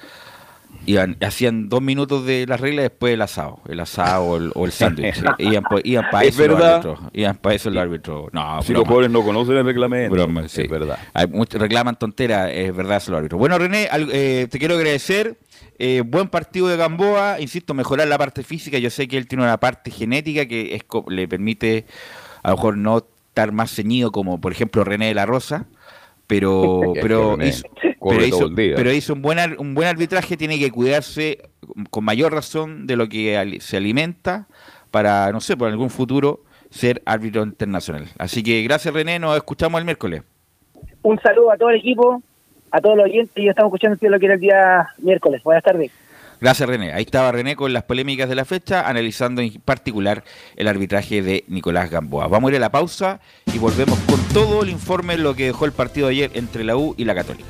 iban, hacían dos minutos de la regla después el asado, el asado o el, el sándwich. iban, para eso el árbitro. Iban para eso el árbitro. No, si los jóvenes no conocen el reglamento. es verdad. Hay reclaman tonteras, es verdad eso el árbitro. Bueno, René, eh, te quiero agradecer. Eh, buen partido de Gamboa, insisto, mejorar la parte física. Yo sé que él tiene una parte genética que es, le permite a lo mejor no estar más ceñido como por ejemplo René de la Rosa pero pero hizo, pero hizo, un buen un buen arbitraje tiene que cuidarse con mayor razón de lo que se alimenta para no sé por algún futuro ser árbitro internacional así que gracias René nos escuchamos el miércoles un saludo a todo el equipo a todos los oyentes y estamos escuchando lo que era el día miércoles buenas tardes Gracias, René. Ahí estaba René con las polémicas de la fecha, analizando en particular el arbitraje de Nicolás Gamboa. Vamos a ir a la pausa y volvemos con todo el informe de lo que dejó el partido de ayer entre la U y la Católica.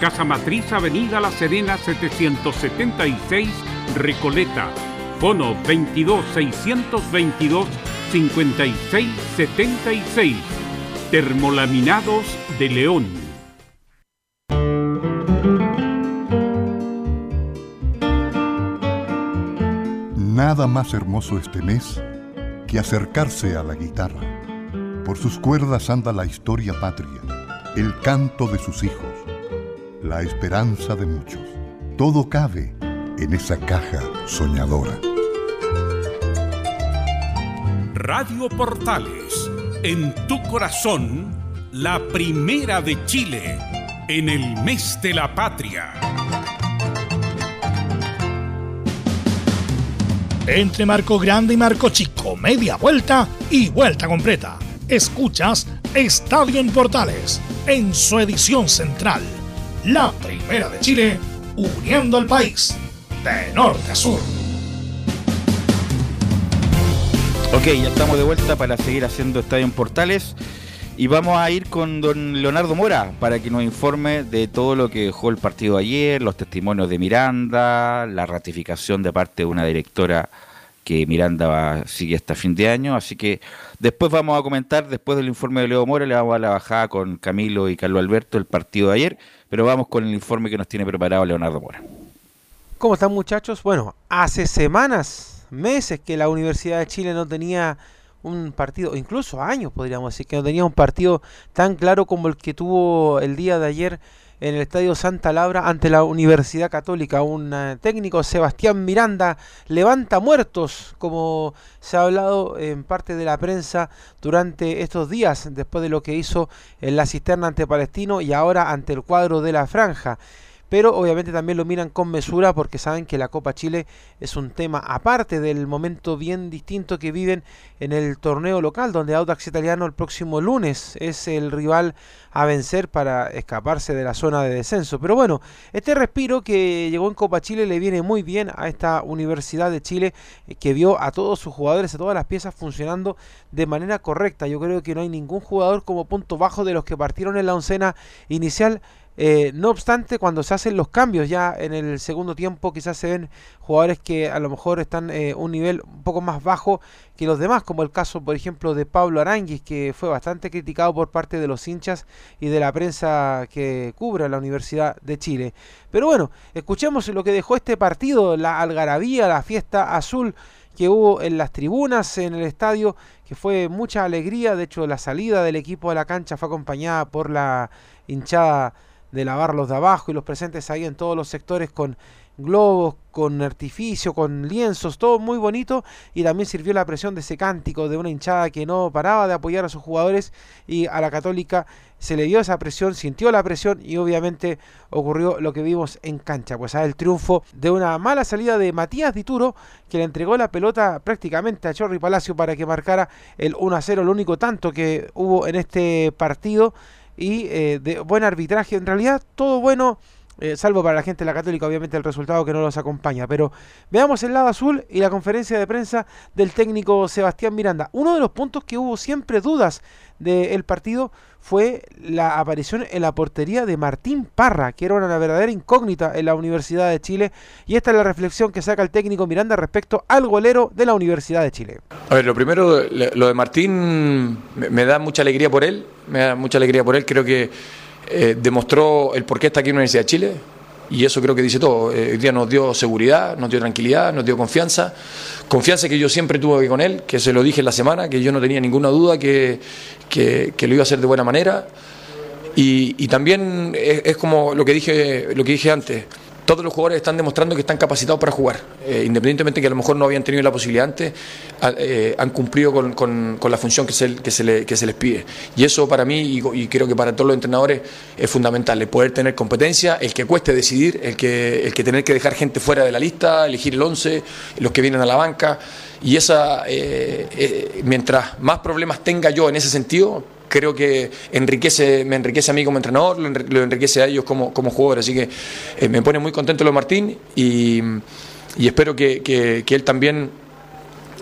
Casa Matriz Avenida La Serena 776 Recoleta. Fono 22 622 5676. Termolaminados de León. Nada más hermoso este mes que acercarse a la guitarra. Por sus cuerdas anda la historia patria, el canto de sus hijos, la esperanza de muchos. Todo cabe en esa caja soñadora. Radio Portales, en tu corazón, la primera de Chile, en el mes de la patria. Entre Marco Grande y Marco Chico, media vuelta y vuelta completa. Escuchas Estadio en Portales, en su edición central. La primera de Chile, uniendo al país de norte a sur. Ok, ya estamos de vuelta para seguir haciendo Estadio en Portales. Y vamos a ir con don Leonardo Mora para que nos informe de todo lo que dejó el partido ayer, los testimonios de Miranda, la ratificación de parte de una directora que Miranda va, sigue hasta fin de año. Así que después vamos a comentar, después del informe de Leo Mora, le vamos a la bajada con Camilo y Carlos Alberto el partido de ayer, pero vamos con el informe que nos tiene preparado Leonardo Mora. ¿Cómo están muchachos? Bueno, hace semanas, meses que la Universidad de Chile no tenía un partido, incluso años podríamos decir, que no tenía un partido tan claro como el que tuvo el día de ayer en el Estadio Santa Laura ante la Universidad Católica. Un eh, técnico, Sebastián Miranda, levanta muertos, como se ha hablado en parte de la prensa durante estos días, después de lo que hizo en la cisterna ante Palestino y ahora ante el cuadro de la franja pero obviamente también lo miran con mesura porque saben que la Copa Chile es un tema aparte del momento bien distinto que viven en el torneo local, donde Audax Italiano el próximo lunes es el rival a vencer para escaparse de la zona de descenso. Pero bueno, este respiro que llegó en Copa Chile le viene muy bien a esta Universidad de Chile eh, que vio a todos sus jugadores, a todas las piezas funcionando de manera correcta. Yo creo que no hay ningún jugador como punto bajo de los que partieron en la oncena inicial Eh, no obstante, cuando se hacen los cambios ya en el segundo tiempo, quizás se ven jugadores que a lo mejor están eh, un nivel un poco más bajo que los demás, como el caso, por ejemplo, de Pablo Aranguis, que fue bastante criticado por parte de los hinchas y de la prensa que cubre la Universidad de Chile. Pero bueno, escuchemos lo que dejó este partido, la algarabía, la fiesta azul que hubo en las tribunas, en el estadio, que fue mucha alegría. De hecho, la salida del equipo a la cancha fue acompañada por la hinchada de lavar los de abajo y los presentes ahí en todos los sectores con globos, con artificio, con lienzos, todo muy bonito. Y también sirvió la presión de ese cántico de una hinchada que no paraba de apoyar a sus jugadores y a la católica se le dio esa presión, sintió la presión y obviamente ocurrió lo que vimos en cancha, pues a el triunfo de una mala salida de Matías Dituro que le entregó la pelota prácticamente a Chorri Palacio para que marcara el 1 a 0, el único tanto que hubo en este partido y eh, de buen arbitraje. En realidad, todo bueno, eh, salvo para la gente de la Católica, obviamente el resultado que no los acompaña. Pero veamos el lado azul y la conferencia de prensa del técnico Sebastián Miranda. Uno de los puntos que hubo siempre dudas del partido fue la aparición en la portería de Martín Parra, que era una verdadera incógnita en la Universidad de Chile. Y esta es la reflexión que saca el técnico Miranda respecto al golero de la Universidad de Chile. A ver, lo primero, lo de Martín me da mucha alegría por él, me da mucha alegría por él, creo que eh, demostró el por qué está aquí en la Universidad de Chile, y eso creo que dice todo. Eh, hoy día nos dio seguridad, nos dio tranquilidad, nos dio confianza. Confianza que yo siempre tuve con él, que se lo dije en la semana, que yo no tenía ninguna duda que, que, lo iba a hacer de buena manera. Y, también es, es, como lo que dije, lo que dije antes todos los jugadores están demostrando que están capacitados para jugar, eh, independientemente que a lo mejor no habían tenido la posibilidad antes, eh, han cumplido con, la función que se, que, se les pide. Y eso para mí, y, creo que para todos los entrenadores, es fundamental, el poder tener competencia, el que cueste decidir, el que, el que tener que dejar gente fuera de la lista, elegir el 11, los que vienen a la banca. Y esa, eh, mientras más problemas tenga yo en ese sentido, creo que enriquece, me enriquece a mí como entrenador, lo enriquece a ellos como, como jugador. Así que eh, me pone muy contento lo Martín y, espero que, él también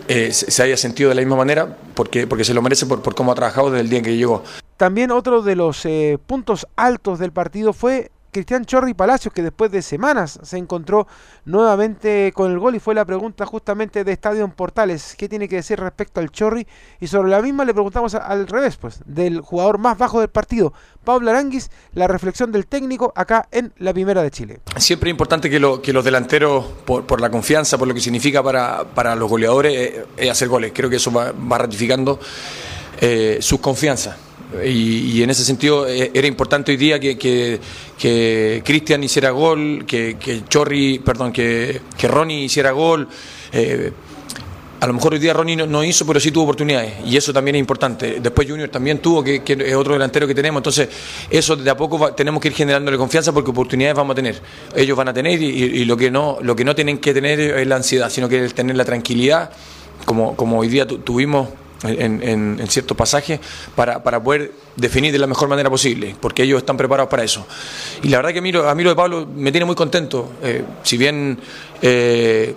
eh, se haya sentido de la misma manera porque, porque se lo merece por, por cómo ha trabajado desde el día en que llegó. También otro de los eh, puntos altos del partido fue Cristian Chorri Palacios, que después de semanas se encontró nuevamente con el gol y fue la pregunta justamente de Estadio Portales. ¿Qué tiene que decir respecto al Chorri? Y sobre la misma le preguntamos al revés, pues, del jugador más bajo del partido, Pablo Aranguis, la reflexión del técnico acá en la Primera de Chile. Siempre es importante que, lo, que los delanteros, por, la confianza, por lo que significa para, los goleadores, eh, es hacer goles. Creo que eso va, ratificando eh, sus confianzas y, en ese sentido eh, era importante hoy día que, que, Cristian hiciera gol, que, que, Chorri, perdón, que, que Ronnie hiciera gol. Eh, a lo mejor hoy día Ronnie no, hizo, pero sí tuvo oportunidades y eso también es importante. Después Junior también tuvo, que, es otro delantero que tenemos. Entonces, eso de a poco tenemos que ir generándole confianza porque oportunidades vamos a tener. Ellos van a tener y, lo que no lo que no tienen que tener es la ansiedad, sino que es tener la tranquilidad, como, como hoy día tuvimos en, ciertos pasajes para, para, poder definir de la mejor manera posible, porque ellos están preparados para eso. Y la verdad que a mí lo de Pablo me tiene muy contento, eh, si bien eh,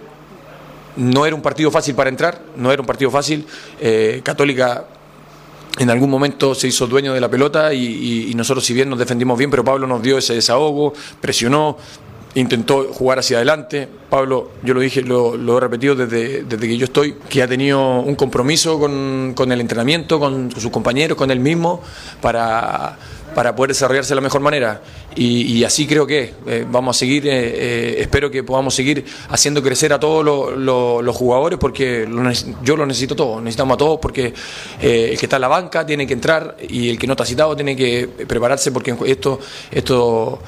no era un partido fácil para entrar, no era un partido fácil, eh, Católica en algún momento se hizo dueño de la pelota y, y, nosotros si bien nos defendimos bien, pero Pablo nos dio ese desahogo, presionó, intentó jugar hacia adelante. Pablo, yo lo dije, lo, he repetido desde, desde, que yo estoy, que ha tenido un compromiso con, con el entrenamiento, con, sus compañeros, con él mismo, para, para poder desarrollarse de la mejor manera. Y, así creo que eh, vamos a seguir, eh, eh, espero que podamos seguir haciendo crecer a todos los jugadores, porque yo lo necesito todo, necesitamos a todos, porque el que está en la banca tiene que entrar y el que no está citado tiene que prepararse, porque esto, esto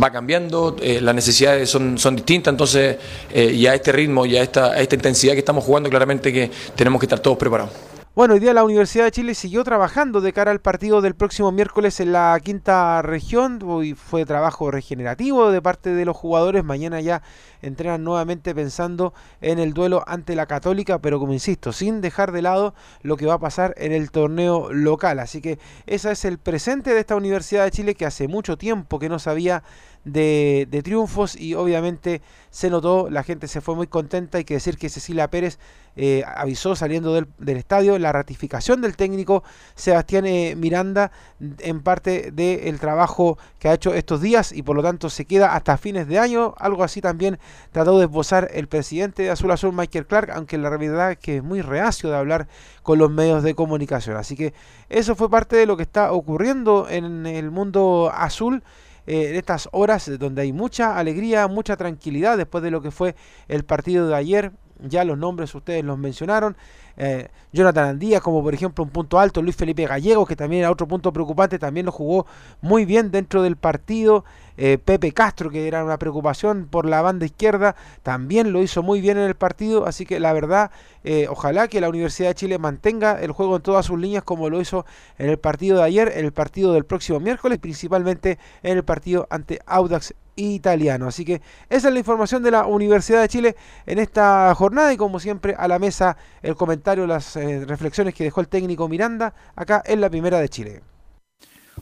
va cambiando, eh, las necesidades son, son distintas, entonces, eh, y a este ritmo y a esta, a esta intensidad que estamos jugando, claramente que tenemos que estar todos preparados. Bueno, hoy día la Universidad de Chile siguió trabajando de cara al partido del próximo miércoles en la quinta región. Hoy fue trabajo regenerativo de parte de los jugadores. Mañana ya entrenan nuevamente pensando en el duelo ante la Católica, pero como insisto, sin dejar de lado lo que va a pasar en el torneo local. Así que ese es el presente de esta Universidad de Chile que hace mucho tiempo que no sabía de, de triunfos y obviamente se notó, la gente se fue muy contenta. Hay que decir que Cecilia Pérez eh, avisó saliendo del, estadio la ratificación del técnico Sebastián eh, Miranda en parte del trabajo que ha hecho estos días y por lo tanto se queda hasta fines de año. Algo así también trató de esbozar el presidente de Azul Azul, Michael Clark, aunque la realidad es que es muy reacio de hablar con los medios de comunicación. Así que eso fue parte de lo que está ocurriendo en el mundo azul. Eh, en estas horas donde hay mucha alegría, mucha tranquilidad después de lo que fue el partido de ayer ya los nombres ustedes los mencionaron. Eh, Jonathan Andía, como por ejemplo un punto alto, Luis Felipe Gallego, que también era otro punto preocupante, también lo jugó muy bien dentro del partido. Eh, Pepe Castro, que era una preocupación por la banda izquierda, también lo hizo muy bien en el partido. Así que la verdad, eh, ojalá que la Universidad de Chile mantenga el juego en todas sus líneas como lo hizo en el partido de ayer, en el partido del próximo miércoles, principalmente en el partido ante Audax italiano. Así que esa es la información de la Universidad de Chile en esta jornada y como siempre a la mesa el comentario, las eh, reflexiones que dejó el técnico Miranda acá en la primera de Chile.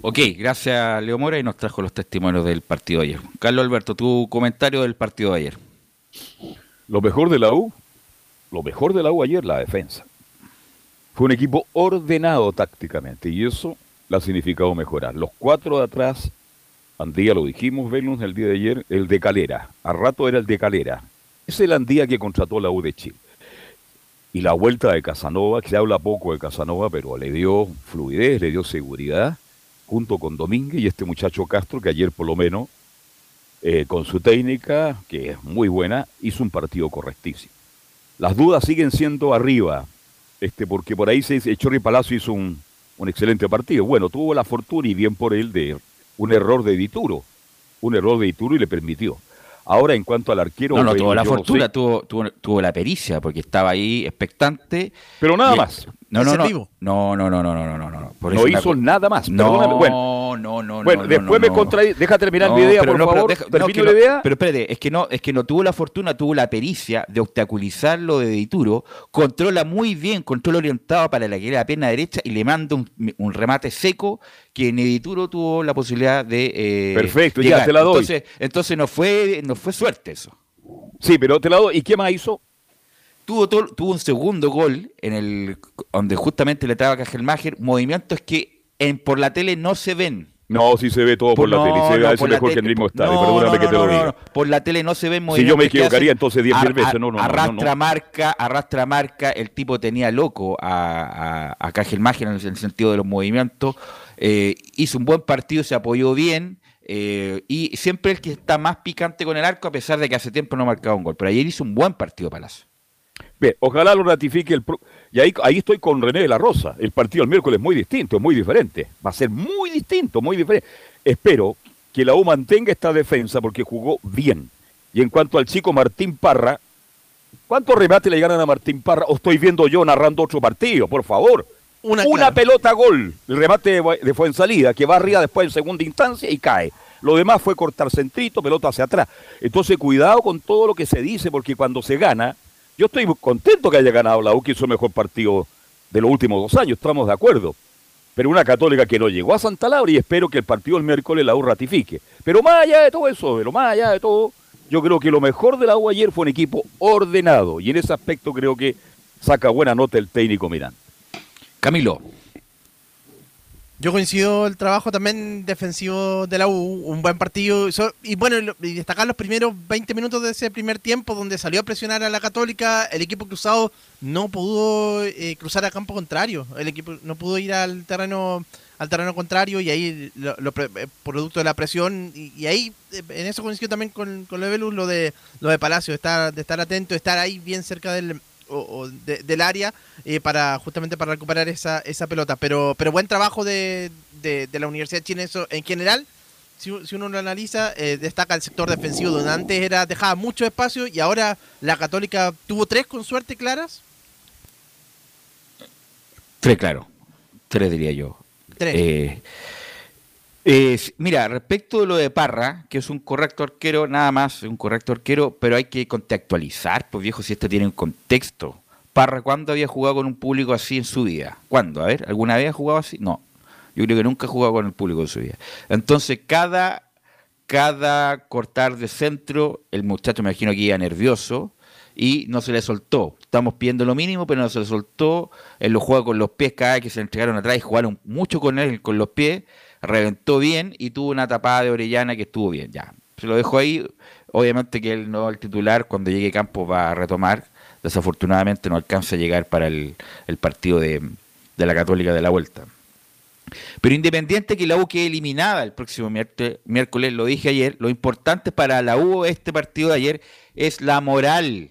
Ok, gracias Leo Mora y nos trajo los testimonios del partido de ayer. Carlos Alberto, tu comentario del partido de ayer. Lo mejor de la U, lo mejor de la U ayer, la defensa. Fue un equipo ordenado tácticamente y eso la ha significado mejorar. Los cuatro de atrás Andía, lo dijimos, Velus, el día de ayer, el de Calera. A rato era el de Calera. Es el Andía que contrató la U de Chile. Y la vuelta de Casanova, que se habla poco de Casanova, pero le dio fluidez, le dio seguridad, junto con Domínguez y este muchacho Castro, que ayer por lo menos, eh, con su técnica, que es muy buena, hizo un partido correctísimo. Las dudas siguen siendo arriba, este, porque por ahí se dice, Chorri Palacio hizo un, un excelente partido. Bueno, tuvo la fortuna y bien por él de un error de Dituro, un error de Dituro y le permitió. Ahora, en cuanto al arquero. No, no, tuvo la fortuna, tuvo, tuvo, la pericia, porque estaba ahí expectante. Pero nada más. No, no, no. No, no, no, no, no, no, no. no hizo nada más. No, bueno, no, no, Bueno, después me contraí. Deja terminar mi idea, por favor. Pero, la idea. Pero espérate, es que no, es que no tuvo la fortuna, tuvo la pericia de obstaculizar lo de Dituro. Controla muy bien, controla orientado para la que era la pierna derecha y le manda un, un remate seco que en Edituro tuvo la posibilidad de. Eh, Perfecto, ya te la doy. Entonces, entonces no, fue, no fue suerte eso. Sí, pero te la doy. ¿Y qué más hizo? Tuvo, tuvo un segundo gol en el donde justamente le traba Cajelmacher, movimientos que en, por la tele no se ven. No, sí se ve todo por, la tele, se ve no, mejor que en el mismo estadio, perdóname que te lo diga. por la tele no se ven movimientos. Si yo me equivocaría entonces 10 mil veces, no, no, Arrastra marca, arrastra marca, el tipo tenía loco a, a, a en el sentido de los movimientos, eh, hizo un buen partido, se apoyó bien, eh, y siempre el que está más picante con el arco, a pesar de que hace tiempo no ha marcado un gol. Pero ayer hizo un buen partido Palacio. Bien, ojalá lo ratifique el... Y ahí, ahí estoy con René de la Rosa. El partido el miércoles es muy distinto, es muy diferente. Va a ser muy distinto, muy diferente. Espero que la U mantenga esta defensa porque jugó bien. Y en cuanto al chico Martín Parra, ¿cuántos remates le ganan a Martín Parra? ¿O estoy viendo yo narrando otro partido? Por favor. Una, Una pelota gol. El remate de, de Fuensalida, que va arriba después en segunda instancia y cae. Lo demás fue cortar centrito, pelota hacia atrás. Entonces, cuidado con todo lo que se dice, porque cuando se gana, yo estoy contento que haya ganado la U, que hizo el mejor partido de los últimos dos años, estamos de acuerdo. Pero una católica que no llegó a Santa Laura y espero que el partido del miércoles la U ratifique. Pero más allá de todo eso, pero más allá de todo, yo creo que lo mejor de la U ayer fue un equipo ordenado y en ese aspecto creo que saca buena nota el técnico Miranda. Camilo. Yo coincido el trabajo también defensivo de la U, un buen partido. Y bueno, y destacar los primeros 20 minutos de ese primer tiempo donde salió a presionar a la Católica. El equipo cruzado no pudo eh, cruzar a campo contrario. El equipo no pudo ir al terreno al terreno contrario y ahí lo, eh, producto de la presión y, ahí eh, en eso coincido también con, con lo de lo de Palacio estar de estar atento de estar ahí bien cerca del, o, del área eh, para justamente para recuperar esa, esa pelota. Pero, pero buen trabajo de, de, la Universidad de Chile en general. Si, uno lo analiza, eh, destaca el sector defensivo, donde antes era dejaba mucho espacio y ahora la Católica tuvo tres con suerte claras. Tres, claro. Tres diría yo. Tres. Eh, mira, respecto de lo de Parra, que es un correcto arquero, nada más, un correcto arquero, pero hay que contextualizar, pues viejo, si esto tiene un contexto. Parra, ¿cuándo había jugado con un público así en su vida? ¿Cuándo? A ver, ¿alguna vez ha jugado así? No. Yo creo que nunca ha jugado con el público en su vida. Entonces, cada, cada cortar de centro, el muchacho me imagino que iba nervioso y no se le soltó. Estamos pidiendo lo mínimo, pero no se le soltó. Él lo juega con los pies cada vez que se entregaron atrás y jugaron mucho con él con los pies. Reventó bien y tuvo una tapada de Orellana que estuvo bien. Ya, se lo dejo ahí. Obviamente que él no el titular, cuando llegue Campos va a retomar. Desafortunadamente no alcanza a llegar para el, partido de, de la Católica de la Vuelta. Pero independiente que la U quede eliminada el próximo miércoles, lo dije ayer, lo importante para la U este partido de ayer es la moral.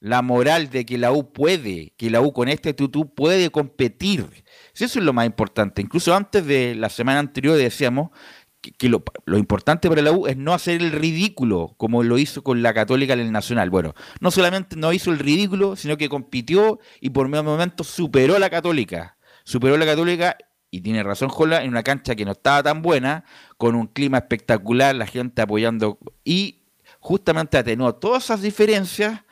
La moral de que la U puede, que la U con este actitud puede competir. Eso es lo más importante. Incluso antes de la semana anterior decíamos que, lo, importante para la U es no hacer el ridículo como lo hizo con la Católica en el Nacional. Bueno, no solamente no hizo el ridículo, sino que compitió y por medio momento superó a la Católica. Superó a la Católica y tiene razón Jola, en una cancha que no estaba tan buena, con un clima espectacular, la gente apoyando y justamente atenuó todas esas diferencias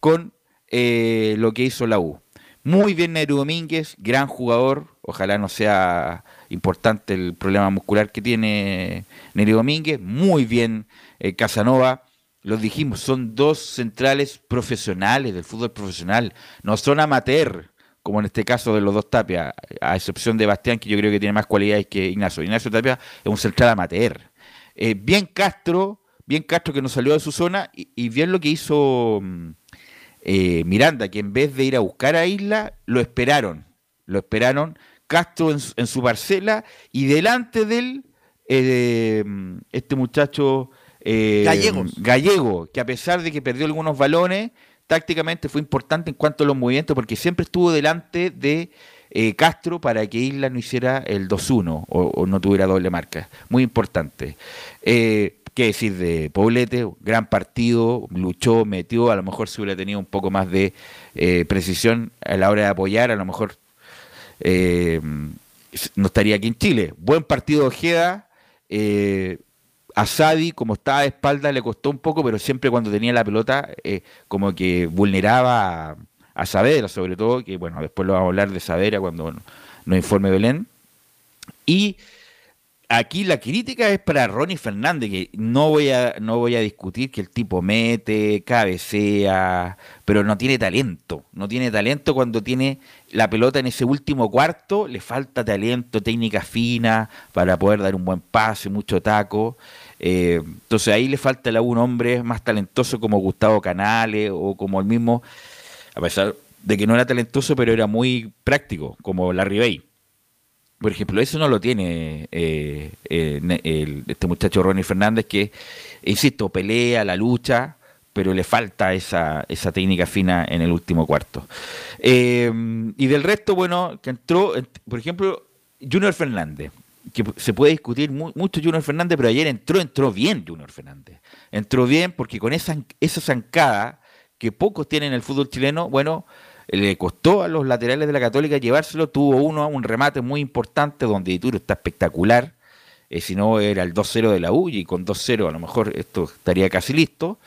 con eh, lo que hizo la U. Muy bien Nero Domínguez, gran jugador, ojalá no sea importante el problema muscular que tiene Nero Domínguez, muy bien eh, Casanova, los dijimos, son dos centrales profesionales del fútbol profesional, no son amateur, como en este caso de los dos Tapia, a excepción de Bastián, que yo creo que tiene más cualidades que Ignacio. Ignacio Tapia es un central amateur. Eh, bien Castro, bien Castro que no salió de su zona, y, bien lo que hizo mm, eh, Miranda, que en vez de ir a buscar a Isla, lo esperaron. Lo esperaron Castro en, su parcela, y delante de él, eh, este muchacho gallego, que a pesar de que perdió algunos balones, tácticamente fue importante en cuanto a los movimientos porque siempre estuvo delante de eh, Castro para que Isla no hiciera el 2-1 o, no tuviera doble marca. Muy importante. Eh, ¿Qué decir de Poblete? Gran partido, luchó, metió, a lo mejor si hubiera tenido un poco más de eh, precisión a la hora de apoyar, a lo mejor no estaría aquí en Chile. Buen partido Ojeda, a Sadi, como estaba de espalda, le costó un poco, pero siempre cuando tenía la pelota, eh, como que vulneraba a, a, sobre todo, que bueno, después lo vamos a hablar de Saavedra cuando nos informe Belén. Y aquí la crítica es para Ronnie Fernández, que no voy a, no voy a discutir que el tipo mete, cabecea, pero no tiene talento. No tiene talento cuando tiene la pelota en ese último cuarto, le falta talento, técnica fina para poder dar un buen pase, mucho taco. Eh, entonces ahí le falta a un hombre más talentoso como Gustavo Canales o como el mismo, a pesar de que no era talentoso, pero era muy práctico, como Larry Bay. Por ejemplo, eso no lo tiene eh, eh, este muchacho Ronnie Fernández, que, insisto, pelea, la lucha, pero le falta esa, esa técnica fina en el último cuarto. y del resto, bueno, que entró, por ejemplo, Junior Fernández que se puede discutir mucho Junior Fernández, pero ayer entró, entró bien Junior Fernández. Entró bien porque con esa, esa zancada que pocos tienen en el fútbol chileno, bueno, le costó a los laterales de la Católica llevárselo, tuvo uno, un remate muy importante donde Dituro está espectacular, eh, si no era el 2-0 de la U y con 2-0 a lo mejor esto estaría casi listo,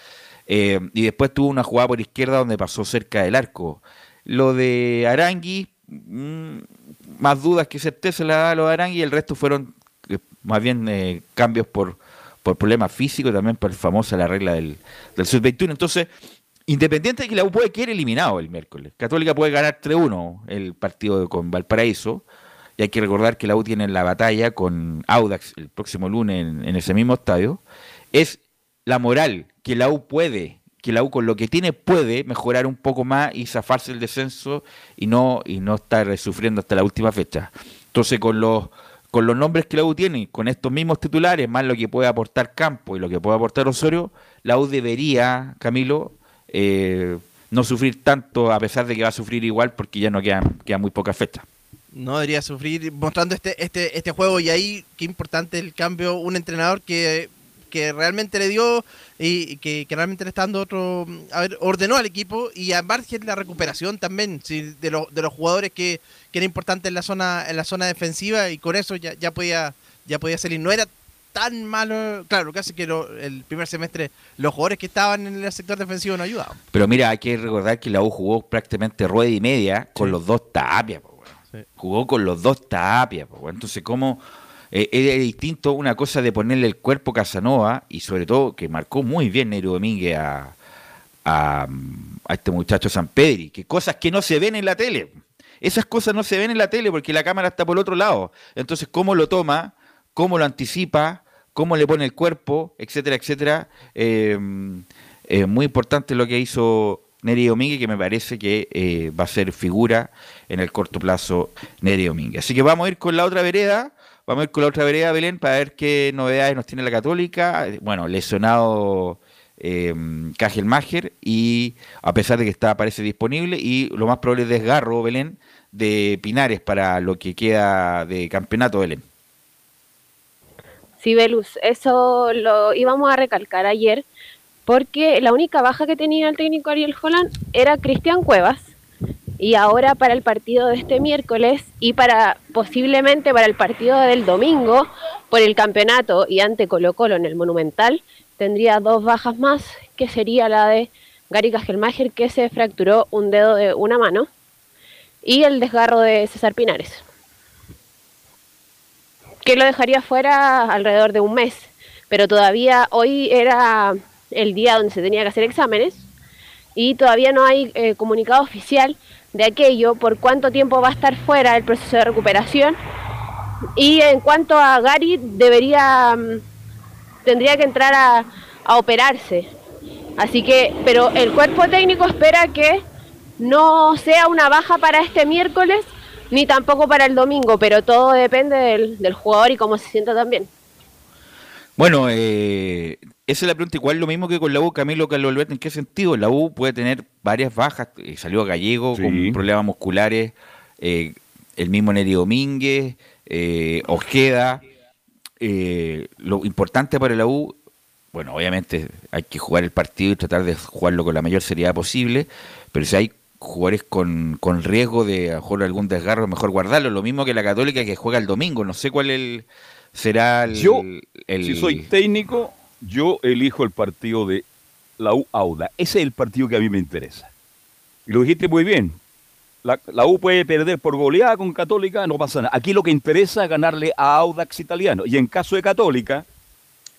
eh, y después tuvo una jugada por izquierda donde pasó cerca del arco. Lo de Arangui, mm, más dudas que certeza le da a los Arangui y el resto fueron eh, más bien eh, cambios por, por problemas físicos, también por famosa la regla del, del sub-21. Entonces, independiente de que la U puede quedar eliminado el miércoles, Católica puede ganar 3-1 el partido con Valparaíso, y hay que recordar que la U tiene la batalla con Audax el próximo lunes en, ese mismo estadio, es la moral que la U puede que la U con lo que tiene puede mejorar un poco más y zafarse el descenso y no y no estar sufriendo hasta la última fecha. Entonces con los con los nombres que la U tiene, con estos mismos titulares, más lo que puede aportar Campo y lo que puede aportar Osorio, la U debería, Camilo, eh, no sufrir tanto, a pesar de que va a sufrir igual, porque ya no quedan, quedan muy pocas fechas. No debería sufrir mostrando este, este, este juego y ahí qué importante el cambio, un entrenador que que realmente le dio y que, realmente le está dando otro. A ver, ordenó al equipo y a margen la recuperación también de, de los jugadores que, que, era importante en la zona en la zona defensiva y con eso ya, ya podía ya podía salir. No era tan malo, claro, casi que el primer semestre los jugadores que estaban en el sector defensivo no ayudaban. Pero mira, hay que recordar que la U jugó prácticamente rueda y media con los dos tapias. Jugó con los dos tapias. Entonces, ¿cómo.? Eh, es distinto una cosa de ponerle el cuerpo Casanova y sobre todo que marcó muy bien Nero Domínguez a, a, este muchacho San Pedri, que cosas que no se ven en la tele. Esas cosas no se ven en la tele porque la cámara está por el otro lado. Entonces, cómo lo toma, cómo lo anticipa, cómo le pone el cuerpo, etcétera, etcétera. Es muy importante lo que hizo Neri Domínguez, que me parece que eh, va a ser figura en el corto plazo Neri Domínguez. Así que vamos a ir con la otra vereda, vamos a ir con la otra vereda, Belén, para ver qué novedades nos tiene la Católica. Bueno, lesionado eh, Mager y a pesar de que está parece disponible y lo más probable es desgarro, Belén, de Pinares para lo que queda de campeonato, Belén. Sí, Belus, eso lo íbamos a recalcar ayer, porque la única baja que tenía el técnico Ariel Holland era Cristian Cuevas, y ahora para el partido de este miércoles y para posiblemente para el partido del domingo por el campeonato y ante Colo Colo en el Monumental, tendría dos bajas más, que sería la de Gary Kajelmacher, que se fracturó un dedo de una mano, y el desgarro de César Pinares, que lo dejaría fuera alrededor de un mes. Pero todavía hoy era el día donde se tenía que hacer exámenes y todavía no hay eh, comunicado oficial de aquello, por cuánto tiempo va a estar fuera el proceso de recuperación. Y en cuanto a Gary, debería mm, tendría que entrar a, operarse. Así que, pero el cuerpo técnico espera que no sea una baja para este miércoles ni tampoco para el domingo, pero todo depende del, jugador y cómo se sienta también. Bueno, eh, esa es la pregunta. Igual lo mismo que con la U, Camilo Carlos Alberto, ¿en qué sentido? La U puede tener varias bajas. Eh, salió Gallego con problemas musculares, eh, el mismo Neri Domínguez, Ojeda. lo importante para la U, bueno, obviamente hay que jugar el partido y tratar de jugarlo con la mayor seriedad posible, pero si hay jugadores con, con riesgo de jugar algún desgarro, mejor guardarlo. Lo mismo que la Católica que juega el domingo. No sé cuál el, será el, yo, Si soy técnico, yo elijo el partido de la U Auda. Ese es el partido que a mí me interesa. Y lo dijiste muy bien. La, la, U puede perder por goleada con Católica, no pasa nada. Aquí lo que interesa es ganarle a Audax italiano. Y en caso de Católica,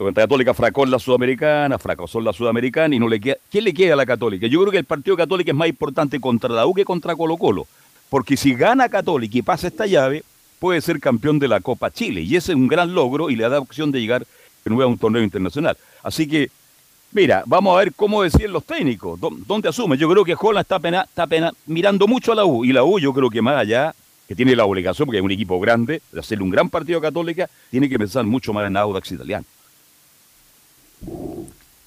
la Católica fracó en la Sudamericana, fracasó la Sudamericana y no le queda. ¿Quién le queda a la Católica? Yo creo que el partido Católica es más importante contra la U que contra Colo Colo. Porque si gana Católica y pasa esta llave, puede ser campeón de la Copa Chile. Y ese es un gran logro y le da opción de llegar de nuevo a un torneo internacional. Así que, mira, vamos a ver cómo decían los técnicos. ¿Dónde asume? Yo creo que Holland está, pena, mirando mucho a la U. Y la U, yo creo que más allá, que tiene la obligación, porque es un equipo grande, de hacerle un gran partido Católica, tiene que pensar mucho más en Audax italiano.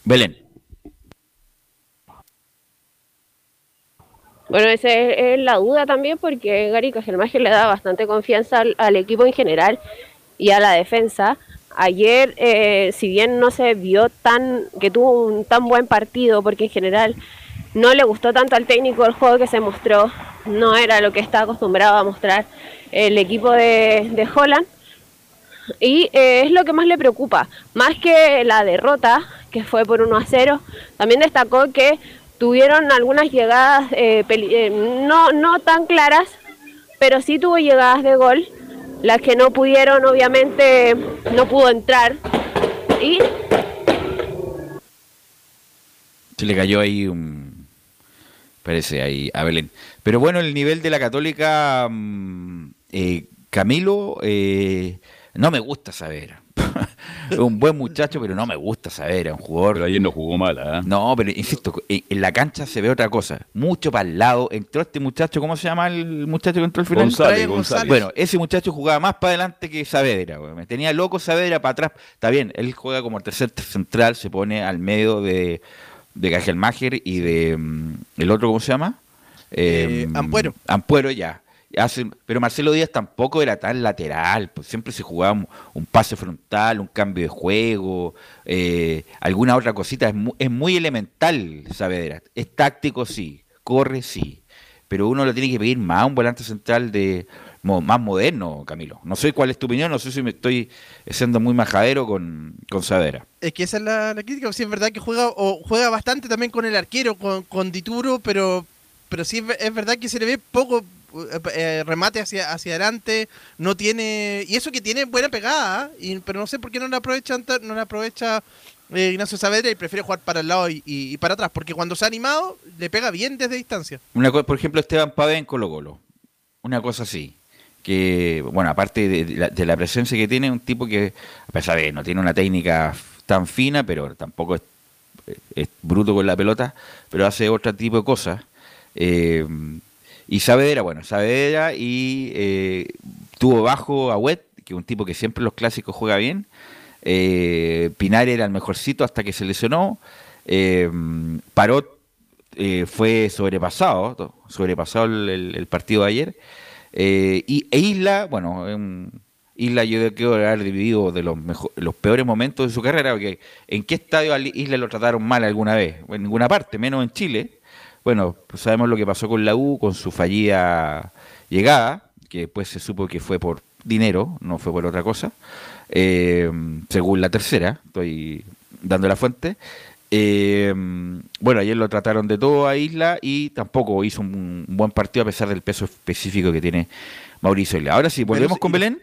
Belén. Bueno, esa es, la duda también porque Gary Cajelmaje le da bastante confianza al, equipo en general y a la defensa. Ayer, eh, si bien no se vio tan que tuvo un tan buen partido, porque en general no le gustó tanto al técnico el juego que se mostró, no era lo que está acostumbrado a mostrar el equipo de, de Holland, y eh, es lo que más le preocupa, más que la derrota, que fue por 1 a 0, también destacó que tuvieron algunas llegadas eh, eh, no, no tan claras, pero sí tuvo llegadas de gol, las que no pudieron, obviamente, no pudo entrar. Y... Se le cayó ahí un... Parece ahí a Belén. Pero bueno, el nivel de la católica, mm, Camilo, no me gusta saber. es un buen muchacho, pero no me gusta saber. Es un jugador. Pero ayer no jugó mal, ¿eh? No, pero insisto, en la cancha se ve otra cosa. Mucho para el lado. Entró este muchacho, ¿cómo se llama el muchacho que entró al final? González, González. Bueno, ese muchacho jugaba más para adelante que Saavedra. Me tenía loco Saavedra para atrás. Está bien, él juega como tercer central, se pone al medio de, de Cajelmacher y de. Mm, ¿El otro cómo se llama? Eh, Ampuero. Ampuero, ya pero Marcelo Díaz tampoco era tan lateral, pues siempre se jugaba un, pase frontal, un cambio de juego, eh, alguna otra cosita. Es muy, elemental Saavedra. Es táctico, sí, corre, sí, pero uno lo tiene que pedir más a un volante central de más moderno, Camilo. No sé cuál es tu opinión, no sé si me estoy siendo muy majadero con, con Saavedra. Es que esa es la, crítica, sí es verdad que juega o juega bastante también con el arquero, con, con Dituro, pero pero sí es verdad que se le ve poco eh, eh, remate hacia, hacia adelante, no tiene, y eso que tiene buena pegada, y, pero no sé por qué no la aprovechan, no la aprovecha eh, Ignacio Saavedra y prefiere jugar para el lado y, para atrás, porque cuando se ha animado le pega bien desde distancia. Una por ejemplo, Esteban Pavé en Colo Colo. Una cosa así. Que, bueno, aparte de, la, presencia que tiene, un tipo que, a pesar de no tiene una técnica tan fina, pero tampoco es, bruto con la pelota, pero hace otro tipo de cosas. Eh, y Saavedra, bueno, Saavedra y eh, tuvo bajo a Wet, que es un tipo que siempre en los clásicos juega bien. Eh, Pinar era el mejorcito hasta que se lesionó. Eh, Parot eh, fue sobrepasado, sobrepasado el, partido de ayer. y, e Isla, bueno, Isla yo creo que haber dividido de los, los peores momentos de su carrera, porque ¿en qué estadio Isla lo trataron mal alguna vez? En ninguna parte, menos en Chile. Bueno, pues sabemos lo que pasó con la U, con su fallida llegada, que después se supo que fue por dinero, no fue por otra cosa eh, según la tercera, estoy dando la fuente. Eh, bueno, ayer lo trataron de todo a Isla y tampoco hizo un, buen partido a pesar del peso específico que tiene Mauricio Isla. Ahora sí, volvemos con Belén.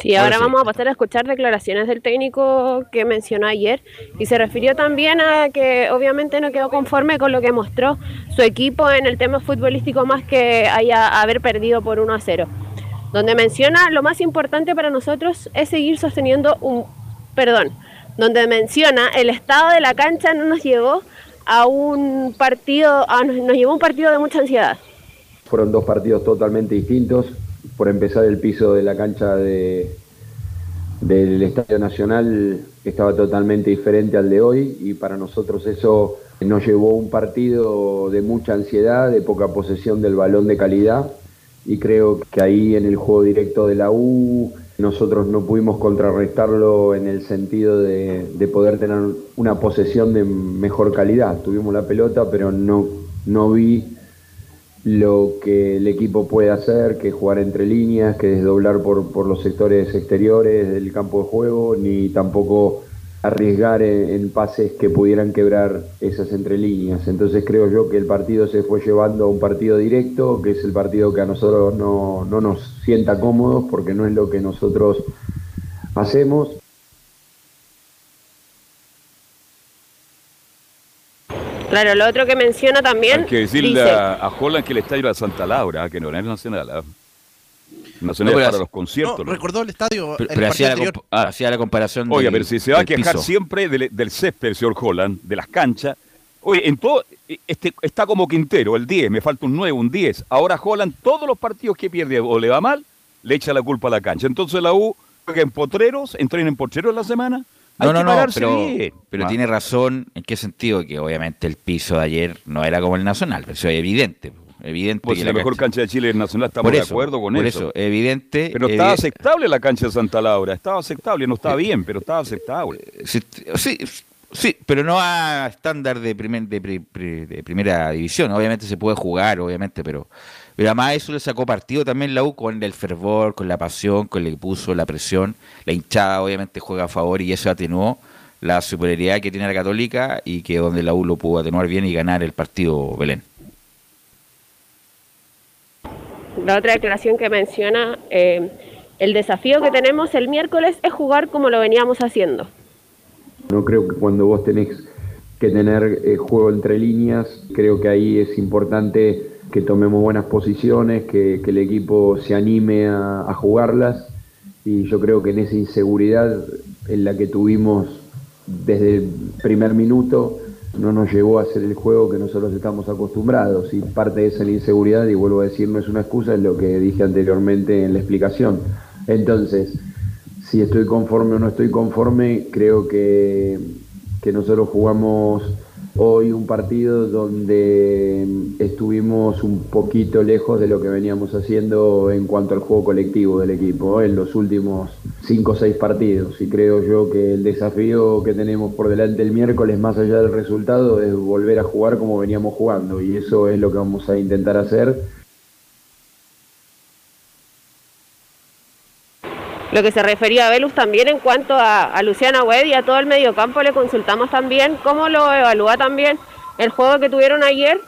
Sí, ahora, vamos a pasar a escuchar declaraciones del técnico que mencionó ayer y se refirió también a que obviamente no quedó conforme con lo que mostró su equipo en el tema futbolístico más que haya haber perdido por 1 a 0 donde menciona lo más importante para nosotros es seguir sosteniendo un, perdón, donde menciona el estado de la cancha no nos llevó a un partido, nos llevó a un partido de mucha ansiedad. Fueron dos partidos totalmente distintos. Por empezar, el piso de la cancha de, del Estadio Nacional estaba totalmente diferente al de hoy y para nosotros eso nos llevó un partido de mucha ansiedad, de poca posesión del balón de calidad y creo que ahí en el juego directo de la U nosotros no pudimos contrarrestarlo en el sentido de, poder tener una posesión de mejor calidad. Tuvimos la pelota, pero no, no vi lo que el equipo puede hacer, que jugar entre líneas, que desdoblar por, por los sectores exteriores del campo de juego, ni tampoco arriesgar en, pases que pudieran quebrar esas entrelíneas. Entonces creo yo que el partido se fue llevando a un partido directo, que es el partido que a nosotros no, no nos sienta cómodos porque no es lo que nosotros hacemos. Claro, lo otro que menciona también. Hay que decirle a, Holland que el estadio era Santa Laura, que no era nacional. ¿ah? Nacional para los conciertos. No, recordó el estadio. Pero, hacía, la ah, hacía, la comparación. Oiga, pero si se va a quejar siempre del, del, césped, señor Holland, de las canchas. Oye, en todo, este, está como Quintero, el 10, me falta un 9, un 10. Ahora Holland, todos los partidos que pierde o le va mal, le echa la culpa a la cancha. Entonces la U juega en potreros, entrena en potreros la semana. No, no, no, pero, pero ah. tiene razón. ¿En qué sentido? Que obviamente el piso de ayer no era como el Nacional, eso es evidente evidente. Pues la, mejor cancha de Chile es Nacional, estamos de acuerdo con por eso. evidente. Pero estaba aceptable la cancha de Santa Laura, estaba aceptable, no estaba bien, pero estaba aceptable. Sí, sí, pero no a estándar de, primer, de, primera división. Obviamente se puede jugar, obviamente, pero, pero además eso le sacó partido también la U con el fervor, con la pasión, con el que puso la presión. La hinchada obviamente juega a favor y eso atenuó la superioridad que tiene la Católica y que donde la U lo pudo atenuar bien y ganar el partido Belén. la otra declaración que menciona, eh, el desafío que tenemos el miércoles es jugar como lo veníamos haciendo. No creo que cuando vos tenés que tener eh, juego entre líneas, creo que ahí es importante que tomemos buenas posiciones, que, el equipo se anime a, a jugarlas y yo creo que en esa inseguridad en la que tuvimos desde el primer minuto, no nos llevó a hacer el juego que nosotros estamos acostumbrados y parte de esa inseguridad, y vuelvo a decir, no es una excusa, es lo que dije anteriormente en la explicación. Entonces, si estoy conforme o no estoy conforme, creo que, que nosotros jugamos hoy un partido donde estuvimos un poquito lejos de lo que veníamos haciendo en cuanto al juego colectivo del equipo en los últimos cinco o seis partidos. Y creo yo que el desafío que tenemos por delante el miércoles más allá del resultado es volver a jugar como veníamos jugando. Y eso es lo que vamos a intentar hacer Lo que se refería a Velus también en cuanto a, Luciana Webb y a todo el mediocampo, le consultamos también cómo lo evalúa también el juego que tuvieron ayer.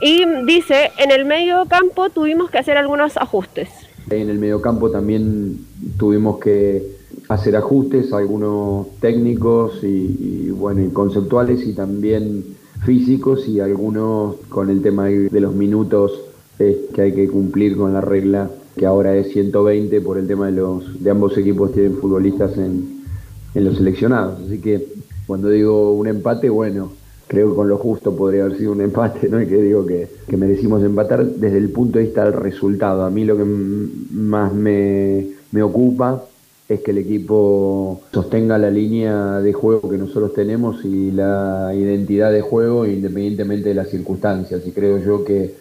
Y dice, en el mediocampo tuvimos que hacer algunos ajustes. En el mediocampo también tuvimos que hacer ajustes, algunos técnicos y, bueno, y conceptuales y también físicos y algunos con el tema de los minutos eh, que hay que cumplir con la regla que ahora es 120 por el tema de los de ambos equipos tienen futbolistas en, en los seleccionados. Así que cuando digo un empate, bueno, creo que con lo justo podría haber sido un empate, ¿no? Y que digo que, que merecimos empatar desde el punto de vista del resultado. A mí lo que más me, me ocupa es que el equipo sostenga la línea de juego que nosotros tenemos y la identidad de juego independientemente de las circunstancias. Y creo yo que,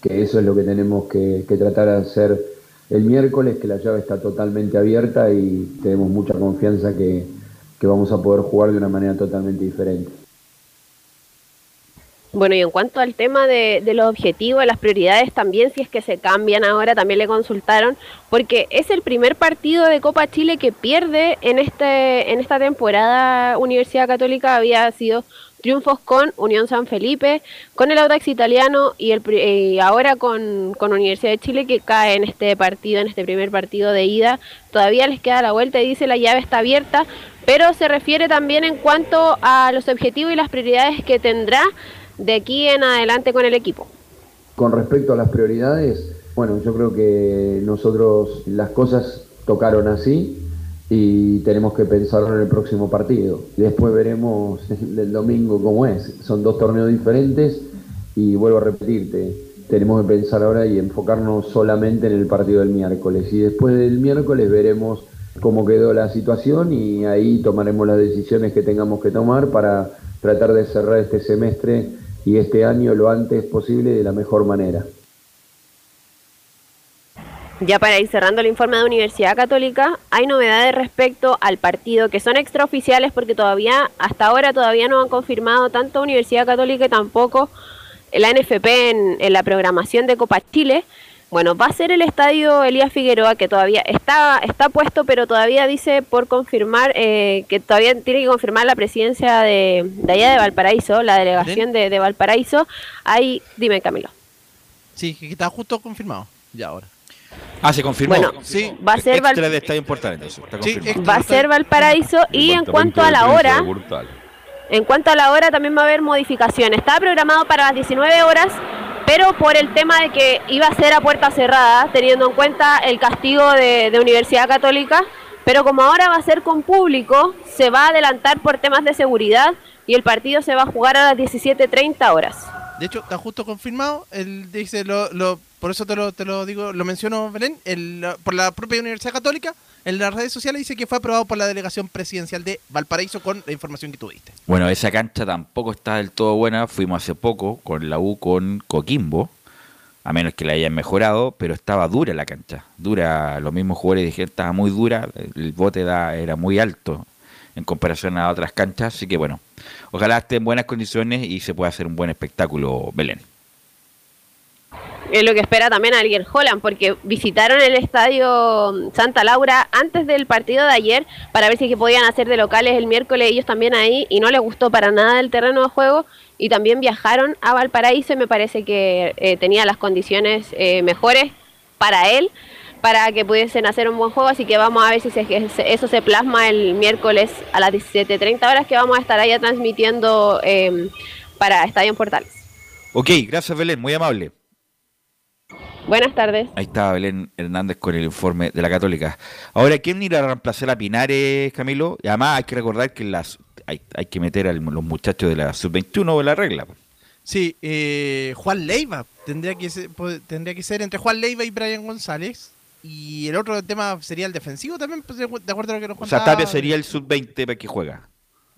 que eso es lo que tenemos que, que, tratar de hacer el miércoles, que la llave está totalmente abierta y tenemos mucha confianza que, que vamos a poder jugar de una manera totalmente diferente. Bueno, y en cuanto al tema de, los objetivos, las prioridades también, si es que se cambian ahora, también le consultaron, porque es el primer partido de Copa Chile que pierde en este en esta temporada. Universidad Católica había sido triunfos con Unión San Felipe, con el Audax Italiano y, el, ahora con, con, Universidad de Chile que cae en este partido, en este primer partido de ida. Todavía les queda la vuelta y dice la llave está abierta, pero se refiere también en cuanto a los objetivos y las prioridades que tendrá de aquí en adelante con el equipo? Con respecto a las prioridades, bueno, yo creo que nosotros las cosas tocaron así y tenemos que pensarlo en el próximo partido. Después veremos el domingo cómo es. Son dos torneos diferentes y vuelvo a repetirte, tenemos que pensar ahora y enfocarnos solamente en el partido del miércoles. Y después del miércoles veremos cómo quedó la situación y ahí tomaremos las decisiones que tengamos que tomar para tratar de cerrar este semestre y este año lo antes posible de la mejor manera. Ya para ir cerrando el informe de Universidad Católica, hay novedades respecto al partido que son extraoficiales porque todavía, hasta ahora todavía no han confirmado tanto Universidad Católica y tampoco la NFP en, en la programación de Copa Chile. Bueno, va a ser el estadio Elías Figueroa, que todavía está, está puesto, pero todavía dice por confirmar, eh, que todavía tiene que confirmar la presidencia de, allá de Valparaíso, la delegación de, Valparaíso. Ahí, dime Camilo. Sí, que está justo confirmado, ya ahora. Ah, se confirmó. Bueno, sí. va a ser va a ser Valparaíso y en cuanto a la hora, en cuanto a la hora también va a haber modificaciones. Estaba programado para las 19 horas pero por el tema de que iba a ser a puerta cerrada, teniendo en cuenta el castigo de, Universidad Católica, pero como ahora va a ser con público, se va a adelantar por temas de seguridad y el partido se va a jugar a las 17.30 horas. De hecho, está justo confirmado, él dice, lo, lo, por eso te lo, te lo digo, lo menciono Belén, el, por la propia Universidad Católica, en las redes sociales dice que fue aprobado por la delegación presidencial de Valparaíso con la información que tuviste. Bueno, esa cancha tampoco está del todo buena. Fuimos hace poco con la U con Coquimbo, a menos que la hayan mejorado, pero estaba dura la cancha. Dura, los mismos jugadores dijeron estaba muy dura, el bote da, era muy alto en comparación a otras canchas. Así que bueno, ojalá esté en buenas condiciones y se pueda hacer un buen espectáculo, Belén es lo que espera también alguien Holland, porque visitaron el estadio Santa Laura antes del partido de ayer para ver si que podían hacer de locales el miércoles ellos también ahí y no les gustó para nada el terreno de juego y también viajaron a Valparaíso y me parece que eh, tenía las condiciones eh, mejores para él para que pudiesen hacer un buen juego, así que vamos a ver si eso se plasma el miércoles a las 17.30 horas que vamos a estar allá transmitiendo eh, para Estadio Portales. Ok, gracias Belén, muy amable. Buenas tardes. Ahí está Belén Hernández con el informe de la Católica. Ahora, ¿quién irá a reemplazar a Pinares, Camilo? Y además hay que recordar que las hay, que meter a los muchachos de la sub-21 de la regla. Sí, eh, Juan Leiva tendría que, ser, tendría que ser entre Juan Leiva y Brian González. Y el otro tema sería el defensivo también, pues, de acuerdo a lo que nos contaba. O sea, Tapia sería el sub-20 para que juega.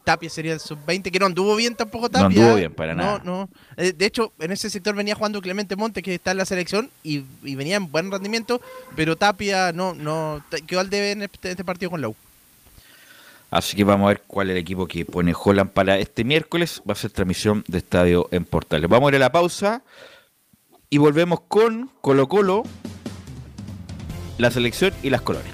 Tapia sería el sub-20, que no anduvo bien tampoco Tapia. No anduvo bien, para nada. No, eh, De hecho, en ese sector venía jugando Clemente Monte, que está en la selección, y, venía en buen rendimiento, pero Tapia no, no quedó al debe en este, este, partido con la U. Así que vamos a ver cuál es el equipo que pone Holland para este miércoles. Va a ser transmisión de estadio en Portales. Vamos a ir a la pausa y volvemos con Colo Colo, la selección y las colonias.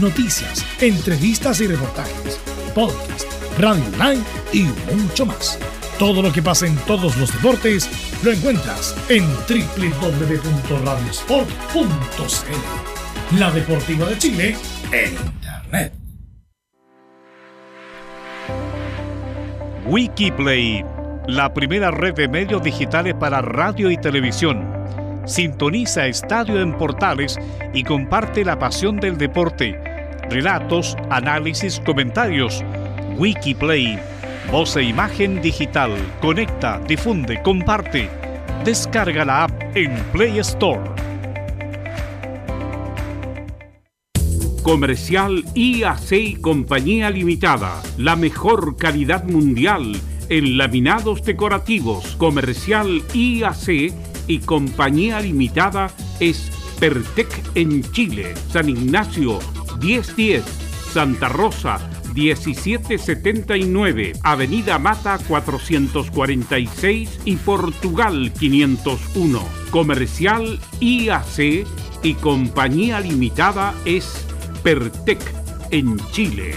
noticias, entrevistas y reportajes, podcast, radio online y mucho más. Todo lo que pasa en todos los deportes lo encuentras en www.radiosport.cl. La Deportiva de Chile en Internet. Wikiplay, la primera red de medios digitales para radio y televisión. Sintoniza Estadio en Portales y comparte la pasión del deporte relatos, análisis, comentarios. Wikiplay, voz e imagen digital. Conecta, difunde, comparte. Descarga la app en Play Store. Comercial IAC y Compañía Limitada. La mejor calidad mundial en laminados decorativos. Comercial IAC y Compañía Limitada es Pertec en Chile, San Ignacio, 1010, Santa Rosa 1779, Avenida Mata 446 y Portugal 501. Comercial IAC y Compañía Limitada es Pertec en Chile.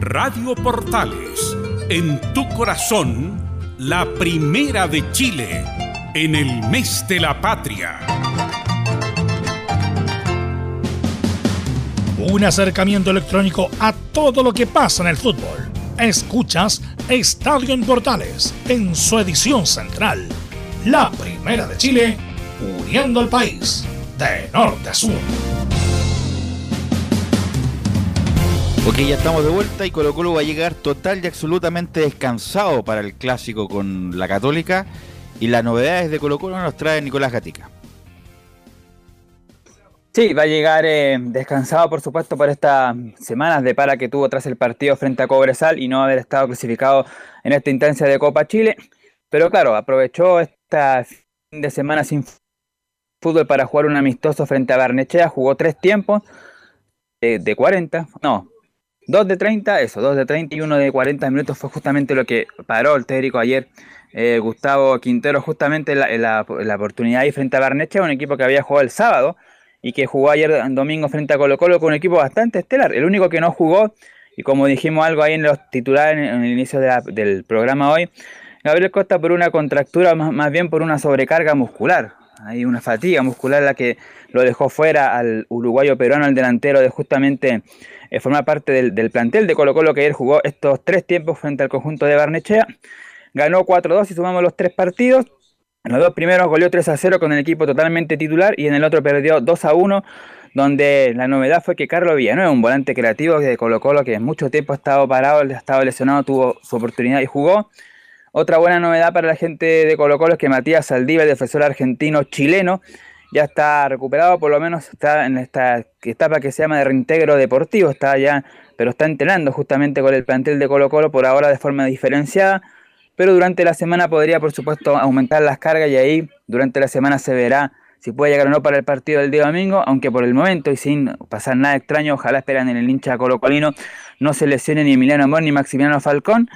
Radio Portales, en tu corazón la primera de Chile, en el mes de la patria. Un acercamiento electrónico a todo lo que pasa en el fútbol. Escuchas Estadio en Portales en su edición central. La primera de Chile, uniendo al país de norte a sur. Ok, ya estamos de vuelta y Colo Colo va a llegar total y absolutamente descansado para el clásico con la Católica. Y las novedades de Colo Colo nos trae Nicolás Gatica. Sí, va a llegar eh, descansado, por supuesto, por estas semanas de para que tuvo tras el partido frente a Cobresal y no haber estado clasificado en esta instancia de Copa Chile. Pero claro, aprovechó esta fin de semana sin fútbol para jugar un amistoso frente a Barnechea. Jugó tres tiempos de, de 40, no, Dos de 30, eso, dos de 30 y uno de 40 minutos fue justamente lo que paró el técnico ayer. Eh, Gustavo Quintero justamente en la, oportunidad ahí frente a Barnecha, un equipo que había jugado el sábado y que jugó ayer domingo frente a Colo Colo con un equipo bastante estelar. El único que no jugó, y como dijimos algo ahí en los titulares en, el inicio del programa hoy, Gabriel Costa por una contractura, más, más bien por una sobrecarga muscular. Hay una fatiga muscular la que lo dejó fuera al uruguayo peruano, al delantero de justamente eh, formar parte del, plantel de Colo Colo que ayer jugó estos tres tiempos frente al conjunto de Barnechea. Ganó 4-2 y sumamos los tres partidos. En los dos primeros goleó 3 0 con el equipo totalmente titular y en el otro perdió 2 1, donde la novedad fue que Carlos Villanueva, un volante creativo de Colo Colo que en mucho tiempo ha estado parado, ha estado lesionado, tuvo su oportunidad y jugó. Otra buena novedad para la gente de Colo Colo es que Matías Saldívar, defensor argentino chileno, ya está recuperado, por lo menos está en esta etapa que se llama de reintegro deportivo, está ya, pero está entrenando justamente con el plantel de Colo Colo por ahora de forma diferenciada, pero durante la semana podría por supuesto aumentar las cargas y ahí durante la semana se verá si puede llegar o no para el partido del día domingo, aunque por el momento y sin pasar nada extraño, ojalá esperan en el hincha colocolino no se lesione ni Emiliano Amor ni Maximiliano Falcón.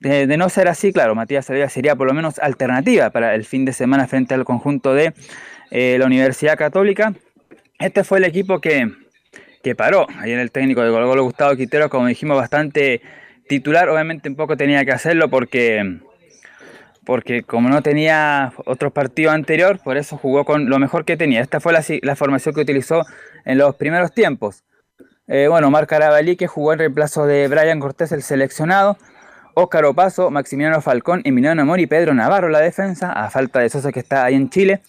De, no ser así, claro, Matías Salvia sería por lo menos alternativa para el fin de semana frente al conjunto de eh, la Universidad Católica. Este fue el equipo que, que paró. Ayer el técnico de Gol Gustavo Quintero, como dijimos, bastante titular. Obviamente un poco tenía que hacerlo porque, porque como no tenía otros partidos anterior, por eso jugó con lo mejor que tenía. Esta fue la, formación que utilizó en los primeros tiempos. Eh, bueno, Marc Carabalí que jugó en reemplazo de Brian Cortés, el seleccionado. Óscar Opaso, Maximiliano Falcón, Emiliano Amor y Pedro Navarro la defensa, a falta de Sosa que está ahí en Chile.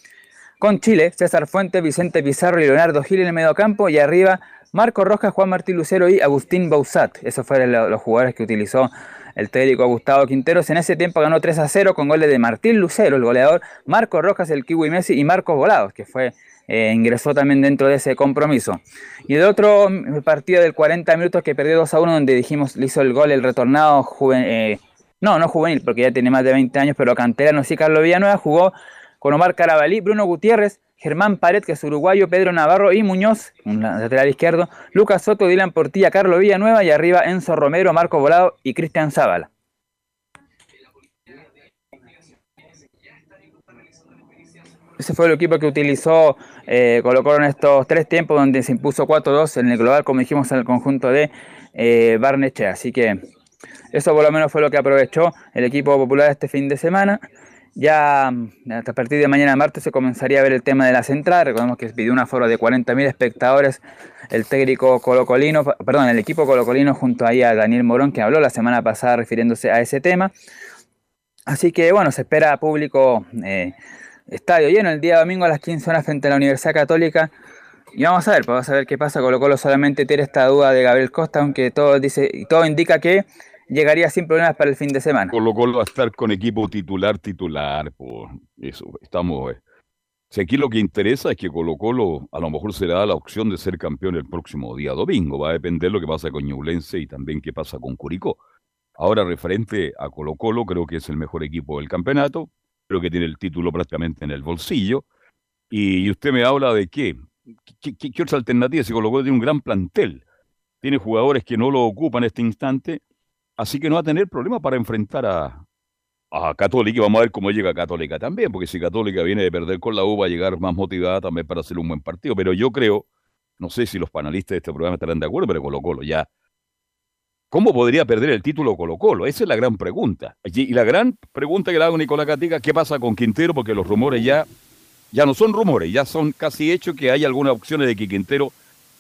Con Chile, César Fuentes, Vicente Pizarro y Leonardo Gil en el mediocampo y arriba Marco Rojas, Juan Martín Lucero y Agustín Bausat. Esos fueron los jugadores que utilizó el técnico Gustavo Quinteros. En ese tiempo ganó 3 a 0 con goles de Martín Lucero, el goleador, Marco Rojas, el Kiwi Messi y Marcos Volados, que fue eh, ingresó también dentro de ese compromiso. Y el otro partido del 40 minutos que perdió 2 a 1, donde dijimos le hizo el gol el retornado eh, no, no juvenil, porque ya tiene más de 20 años, pero canterano sí, Carlos Villanueva, jugó con Omar Carabalí, Bruno Gutiérrez, Germán Pared, que es uruguayo, Pedro Navarro y Muñoz, un lateral izquierdo, Lucas Soto, Dylan Portilla, Carlos Villanueva y arriba Enzo Romero, Marco Volado y Cristian Zavala. Ese fue el equipo que utilizó eh, estos tres tiempos donde se impuso 4-2 en el global, como dijimos, en el conjunto de eh, Barneche. Así que eso por lo menos fue lo que aprovechó el equipo popular este fin de semana. Ya mm, a partir de mañana martes se comenzaría a ver el tema de la central. Recordemos que pidió un aforo de 40.000 espectadores el técnico colocolino, perdón, el equipo colocolino junto ahí a Daniel Morón que habló la semana pasada refiriéndose a ese tema. Así que bueno, se espera público, eh, estadio lleno el día domingo a las 15 horas frente a la Universidad Católica. Y vamos a ver, pues vamos a ver qué pasa. Colo Colo solamente tiene esta duda de Gabriel Costa, aunque todo dice, todo indica que llegaría sin problemas para el fin de semana. Colo Colo va a estar con equipo titular, titular, por eso, estamos... Eh. Si aquí lo que interesa es que Colo Colo a lo mejor será la opción de ser campeón el próximo día domingo. Va a depender lo que pasa con Ñublense y también qué pasa con Curicó. Ahora, referente a Colo Colo, creo que es el mejor equipo del campeonato. Creo que tiene el título prácticamente en el bolsillo. Y usted me habla de qué. ¿Qué, qué, otra alternativa? Si Colo Colo tiene un gran plantel. Tiene jugadores que no lo ocupan en este instante Así que no va a tener problema para enfrentar a, a Católica vamos a ver cómo llega Católica también, porque si Católica viene de perder con la U va a llegar más motivada también para hacer un buen partido. Pero yo creo, no sé si los panelistas de este programa estarán de acuerdo, pero Colo Colo ya. ¿Cómo podría perder el título Colo Colo? Esa es la gran pregunta. Y la gran pregunta que le hago a Nicolás Catica, ¿qué pasa con Quintero? Porque los rumores ya, ya no son rumores, ya son casi hechos que hay algunas opciones de que Quintero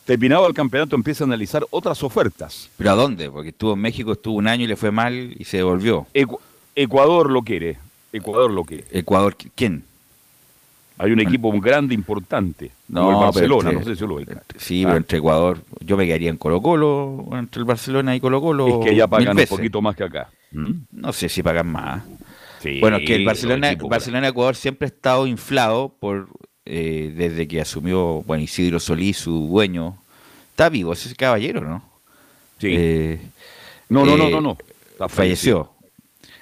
terminado el campeonato empieza a analizar otras ofertas. ¿Pero a dónde? Porque estuvo en México, estuvo un año y le fue mal y se devolvió. Ecuador lo quiere. Ecuador lo quiere. ¿Ecuador quién? Hay un equipo grande, importante. No, el Barcelona, no sé si lo ve. Sí, pero ah. entre Ecuador, yo me quedaría en Colo Colo, entre el Barcelona y Colo Colo. Es que ya pagan un poquito más que acá. ¿Mm? No sé si pagan más. bueno, es que el Barcelona, Barcelona Ecuador siempre ha estado inflado por eh, desde que asumió Juan Isidro Solís, su dueño. Está vivo ese caballero, ¿no? Sí. Eh, no, no, no, no, no. falleció.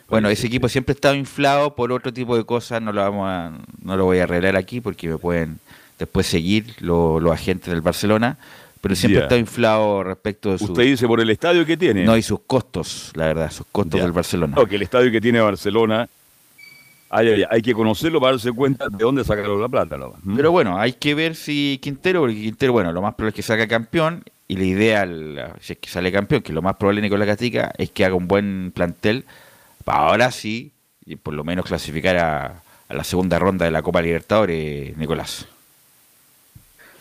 Bueno, ese equipo siempre ha estado inflado por otro tipo de cosas, no lo vamos a, no lo voy a arreglar aquí porque me pueden después seguir los agentes del Barcelona, pero siempre ha estado inflado respecto de su... Usted dice por el estadio que tiene. No, y sus costos, la verdad, sus costos del Barcelona. No, que el estadio que tiene Barcelona hay, que conocerlo para darse cuenta de dónde sacaron la plata. ¿Mm? Pero bueno, hay que ver si Quintero, porque Quintero, bueno, lo más probable es que salga campeón. Y la idea, si es que sale campeón, que lo más probable Nicolás Catica es que haga un buen plantel. Para ahora sí, y por lo menos clasificar a, la segunda ronda de la Copa Libertadores, Nicolás.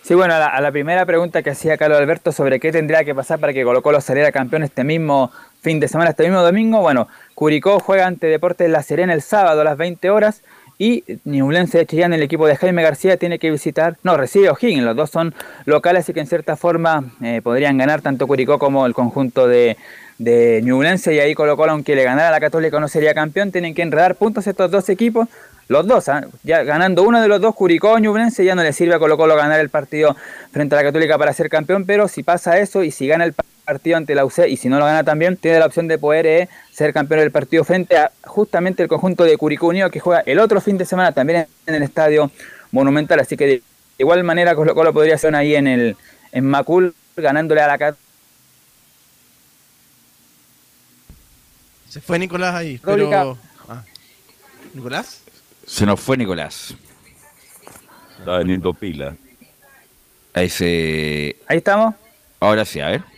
Sí, bueno, a la, primera pregunta que hacía Carlos Alberto sobre qué tendría que pasar para que Colo Colo saliera campeón este mismo fin de semana, este mismo domingo, bueno, Curicó juega ante Deportes La Serena el sábado a las 20 horas y Ñublense de Chillán, el equipo de Jaime García, tiene que visitar, no, recibe O'Higgins, los dos son locales y que en cierta forma eh, podrían ganar tanto Curicó como el conjunto de, de Ñublense y ahí Colo Colo, aunque le ganara a la Católica no sería campeón, tienen que enredar puntos estos dos equipos, los dos, ¿ah? ya ganando uno de los dos, Curicó o Ñublense, ya no le sirve a Colo Colo ganar el partido frente a la Católica para ser campeón, pero si pasa eso y si gana el partido partido ante la UC y si no lo gana también, tiene la opción de poder eh, ser campeón del partido frente a justamente el conjunto de Curicó Unido que juega el otro fin de semana también en el estadio Monumental. Así que de igual manera Colo Colo podría ser ahí en el en Macul ganándole a la Cat. Se fue Nicolás ahí, pero... Ah. ¿Nicolás? Se nos fue Nicolás. Está veniendo pila. Ahí se... Ahí estamos. Ahora sí, a ver.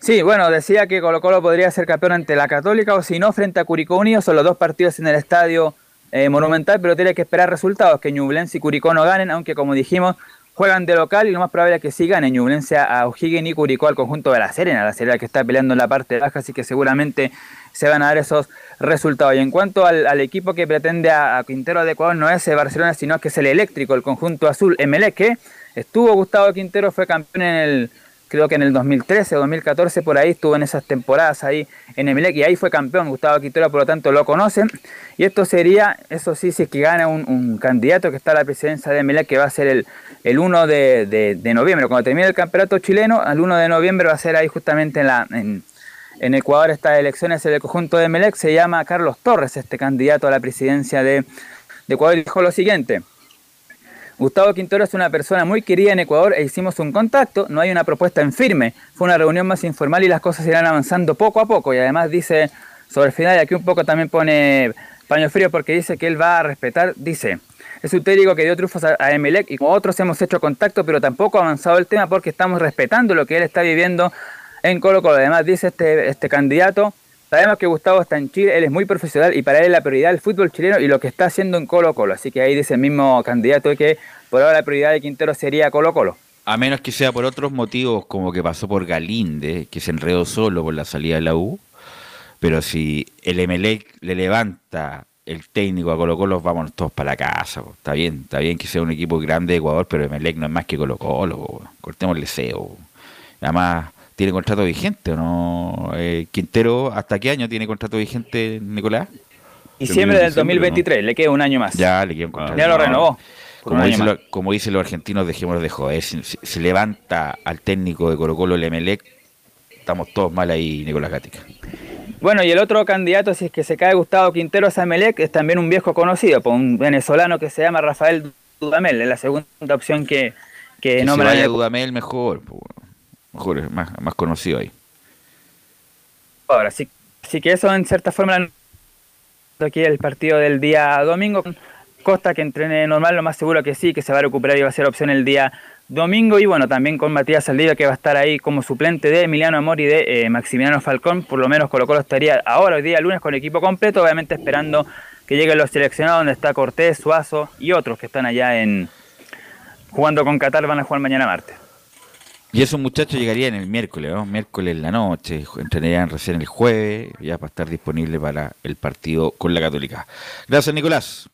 Sí, bueno, decía que Colo Colo podría ser campeón ante la Católica o si no frente a Curicó Unido. Son los dos partidos en el estadio eh, Monumental, pero tiene que esperar resultados, que Ñublense y Curicó no ganen, aunque como dijimos, juegan de local y lo más probable es que sigan en Ñublense a O'Higgins y Curicó al conjunto de la Serena, la Serena que está peleando en la parte baja, así que seguramente se van a dar esos resultados. Y en cuanto al, equipo que pretende a, Quintero de Ecuador, no es el Barcelona, sino que es el eléctrico, el conjunto azul MLE, que estuvo Gustavo Quintero, fue campeón en el creo que en el 2013 o 2014 por ahí estuvo en esas temporadas ahí en Emelec y ahí fue campeón Gustavo Quintero, por lo tanto lo conocen. Y esto sería, eso sí, si es que gana un, candidato que está a la presidencia de Emelec, que va a ser el, el 1 de, noviembre, cuando termine el campeonato chileno, al 1 de noviembre va a ser ahí justamente en. En, en Ecuador estas elecciones el conjunto de Melec se llama Carlos Torres, este candidato a la presidencia de, Ecuador, dijo lo siguiente. Gustavo Quintero es una persona muy querida en Ecuador e hicimos un contacto, no hay una propuesta en firme, fue una reunión más informal y las cosas irán avanzando poco a poco y además dice sobre el final, y aquí un poco también pone paño frío porque dice que él va a respetar, dice, es un técnico que dio trufos a, Emelec y como otros hemos hecho contacto pero tampoco ha avanzado el tema porque estamos respetando lo que él está viviendo en Colo Colo. Además dice este, este candidato, sabemos que Gustavo está en Chile, él es muy profesional y para él la prioridad el fútbol chileno y lo que está haciendo en Colo Colo. Así que ahí dice el mismo candidato que por ahora la prioridad de Quintero sería Colo Colo. A menos que sea por otros motivos, como que pasó por Galinde, que se enredó solo por la salida de la U. Pero si el MLE le levanta el técnico a Colo Colo, vamos todos para la casa. Está bien, está bien que sea un equipo grande de Ecuador, pero Emelec no es más que Colo Colo. Cortémosle SEO. Además, ¿Tiene contrato vigente o no? Eh, Quintero, ¿hasta qué año tiene contrato vigente, Nicolás? Diciembre del 2023, le queda un año más. Ya, le queda un contrato. Ya lo renovó. Como, dicen los argentinos, dejémonos de joder. Si, se levanta al técnico de Colo Colo el Emelec, estamos todos mal ahí, Nicolás Gatica. Bueno, y el otro candidato, si es que se cae Gustavo Quintero a Emelec, es también un viejo conocido, por un venezolano que se llama Rafael Dudamel, es la segunda opción que, que, que no me vaya Dudamel mejor. Pues mejor, más, más conocido ahí. Ahora, sí, sí que eso en cierta forma aquí el partido del día domingo. Costa que entrene normal, lo más seguro que sí, que se va a recuperar y va a ser opción el día domingo. Y bueno, también con Matías Saldivia que va a estar ahí como suplente de Emiliano Amor y de eh, Maximiliano Falcón. Por lo menos Colo Colo estaría ahora, hoy día lunes, con equipo completo, obviamente esperando que lleguen los seleccionados, donde está Cortés, Suazo y otros que están allá en jugando con Qatar, van a jugar mañana martes. Y esos muchachos llegarían el miércoles, ¿no? Miércoles en la noche, entrenarían recién el jueves, ya para estar disponible para el partido con la Católica. Gracias, Nicolás.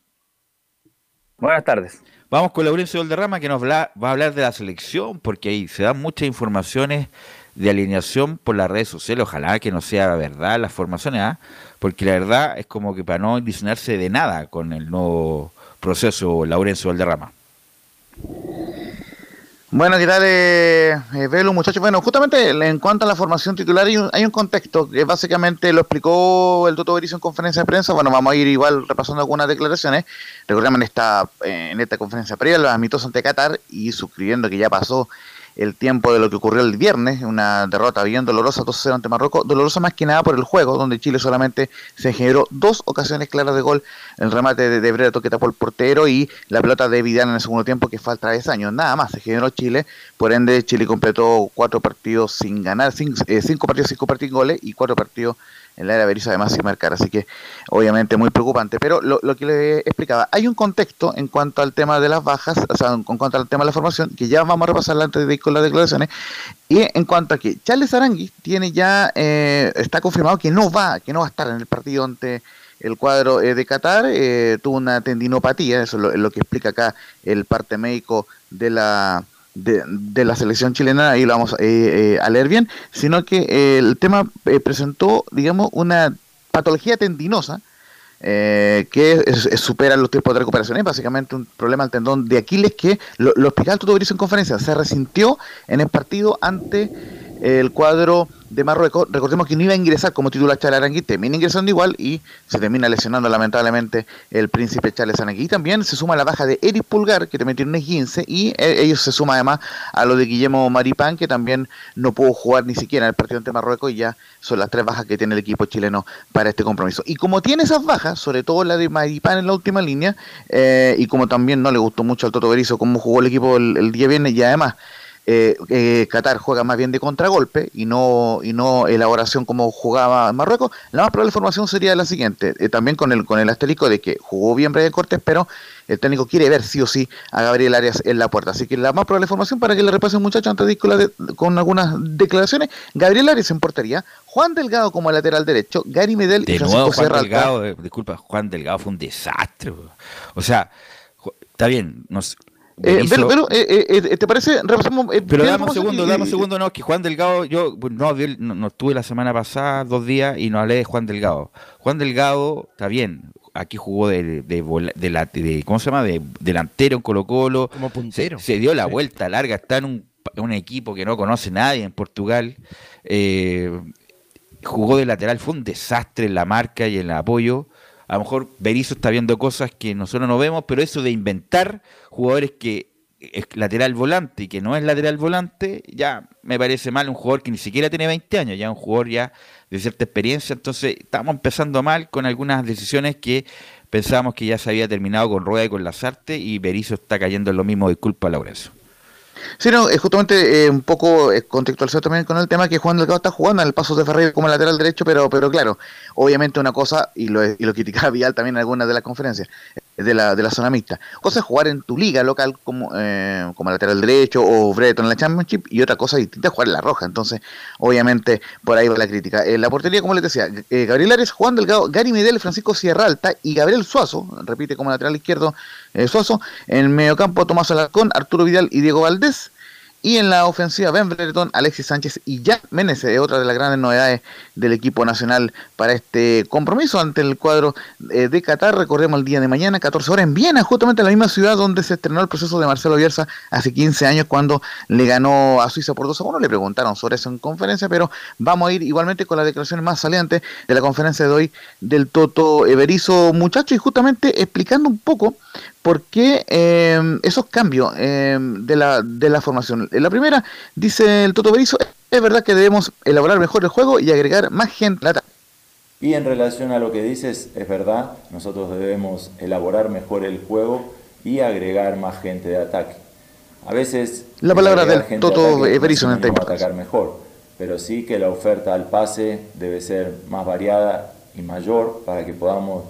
Buenas tardes. Vamos con Laurencio Valderrama que nos va a hablar de la selección, porque ahí se dan muchas informaciones de alineación por las redes sociales. Ojalá que no sea verdad las formaciones, ¿ah? porque la verdad es como que para no indicionarse de nada con el nuevo proceso Laurencio Valderrama. Bueno, ¿qué tal, eh, eh, Velo, muchachos? Bueno, justamente en cuanto a la formación titular, hay un, contexto que básicamente lo explicó el Toto Berizzo en conferencia de prensa. Bueno, vamos a ir igual repasando algunas declaraciones. Recordemos en esta, en esta conferencia previa, los amistosos ante Qatar y suscribiendo que ya pasó el tiempo de lo que ocurrió el viernes, una derrota bien dolorosa 2-0 ante Marruecos, dolorosa más que nada por el juego, donde Chile solamente se generó dos ocasiones claras de gol, el remate de, de Brera Toqueta por el portero y la pelota de Vidal en el segundo tiempo que falta de años, nada más, se generó Chile, por ende Chile completó cuatro partidos sin ganar, eh, cinco, partidos, cinco partidos goles y cuatro partidos la era Berizzo además sin marcar, así que obviamente muy preocupante. Pero lo, que le explicaba, hay un contexto en cuanto al tema de las bajas, o sea, en cuanto al tema de la formación, que ya vamos a repasar antes de ir con las declaraciones, y en cuanto a que Charles Arangui tiene ya, eh, está confirmado que no va, que no va a estar en el partido ante el cuadro eh, de Qatar, eh, tuvo una tendinopatía, eso es lo que explica acá el parte médico de la de, la selección chilena, y lo vamos eh, eh, a leer bien, sino que eh, el tema presentó, digamos, una patología tendinosa que supera los tiempos de recuperación. Es básicamente un problema al tendón de Aquiles que lo, lo explicaba el en conferencia, se resintió en el partido ante el cuadro de Marruecos. Recordemos que no iba a ingresar como titular Charles Arangui, termina ingresando igual y se termina lesionando lamentablemente el príncipe Charles Arangui. También se suma la baja de Eric Pulgar, que también tiene un 15, y e, ellos se suma además a lo de Guillermo Maripán, que también no pudo jugar ni siquiera en el partido ante Marruecos y ya son las tres bajas que tiene el equipo chileno para este compromiso. Y como tiene esas bajas, sobre todo la de Maripán en la última línea, eh, y como también no le gustó mucho al Toto Berizzo cómo jugó el equipo el, el día viernes, y además eh, eh, Qatar juega más bien de contragolpe y no y no elaboración como jugaba Marruecos, la más probable formación sería la siguiente, eh, también con el con el asterisco de que jugó bien Brian Cortés, pero el técnico quiere ver sí o sí a Gabriel Arias en la puerta. Así que la más probable formación para que le repase un muchacho antes de ir con, algunas declaraciones, Gabriel Arias en portería, Juan Delgado como lateral derecho, Gary Medel y Francisco Juan Delgado, disculpa, Juan Delgado fue un desastre. O sea, está bien, nos, eh, pero, eh, eh, ¿te parece? Repasamos, pero dame un segundo, dame un segundo, no, que Juan Delgado, yo no, no, estuve la semana pasada, dos días, y no hablé de Juan Delgado. Juan Delgado, está bien, aquí jugó de, de, la, de ¿cómo se llama? De delantero en Colo Colo. Como puntero. Se, dio la vuelta larga, está en un, un, equipo que no conoce nadie en Portugal. jugó de lateral, fue un desastre en la marca y en el apoyo. A lo mejor Berizzo está viendo cosas que nosotros no vemos, pero eso de inventar jugadores que es lateral volante y que no es lateral volante, ya me parece mal un jugador que ni siquiera tiene 20 años, ya un jugador ya de cierta experiencia, entonces estamos empezando mal con algunas decisiones que pensábamos que ya se había terminado con Rueda y con Lazarte y Berizzo está cayendo en lo mismo, disculpa Laurencio. Sí, no, es justamente eh, un poco eh, contextualizado también con el tema que Juan Delgado está jugando en el paso de Ferreira como lateral derecho, pero pero claro, obviamente una cosa, y lo, y lo criticaba Vial también en algunas de las conferencias, de la, de la zona mixta. Cosa es jugar en tu liga local como, eh, como lateral derecho o Breton en la Championship y otra cosa distinta es jugar en la roja. Entonces, obviamente, por ahí va la crítica. En la portería, como les decía, eh, Gabriel Ares, Juan Delgado, Gary Medel, Francisco Sierra Alta y Gabriel Suazo, repite como lateral izquierdo eh, Suazo. En mediocampo, Tomás Alarcón, Arturo Vidal y Diego Valdés. Y en la ofensiva, Ben Brereton, Alexis Sánchez y Jack Menezes, otra de las grandes novedades del equipo nacional para este compromiso ante el cuadro eh, de Qatar. Recordemos el día de mañana, 14 horas, en Viena, justamente en la misma ciudad donde se estrenó el proceso de Marcelo Bielsa hace 15 años cuando le ganó a Suiza por 2 a 1. Le preguntaron sobre eso en conferencia, pero vamos a ir igualmente con las declaraciones más salientes de la conferencia de hoy del Toto Eberizo, muchacho, y justamente explicando un poco por qué eh, esos cambios eh, de, la, de la formación. La primera, dice el Toto Berizzo, es verdad que debemos elaborar mejor el juego y agregar más gente. Y en relación a lo que dices, es verdad, nosotros debemos elaborar mejor el juego y agregar más gente de ataque. A veces... La palabra del Toto Berizzo en atacar mejor, pero sí que la oferta al pase debe ser más variada y mayor para que podamos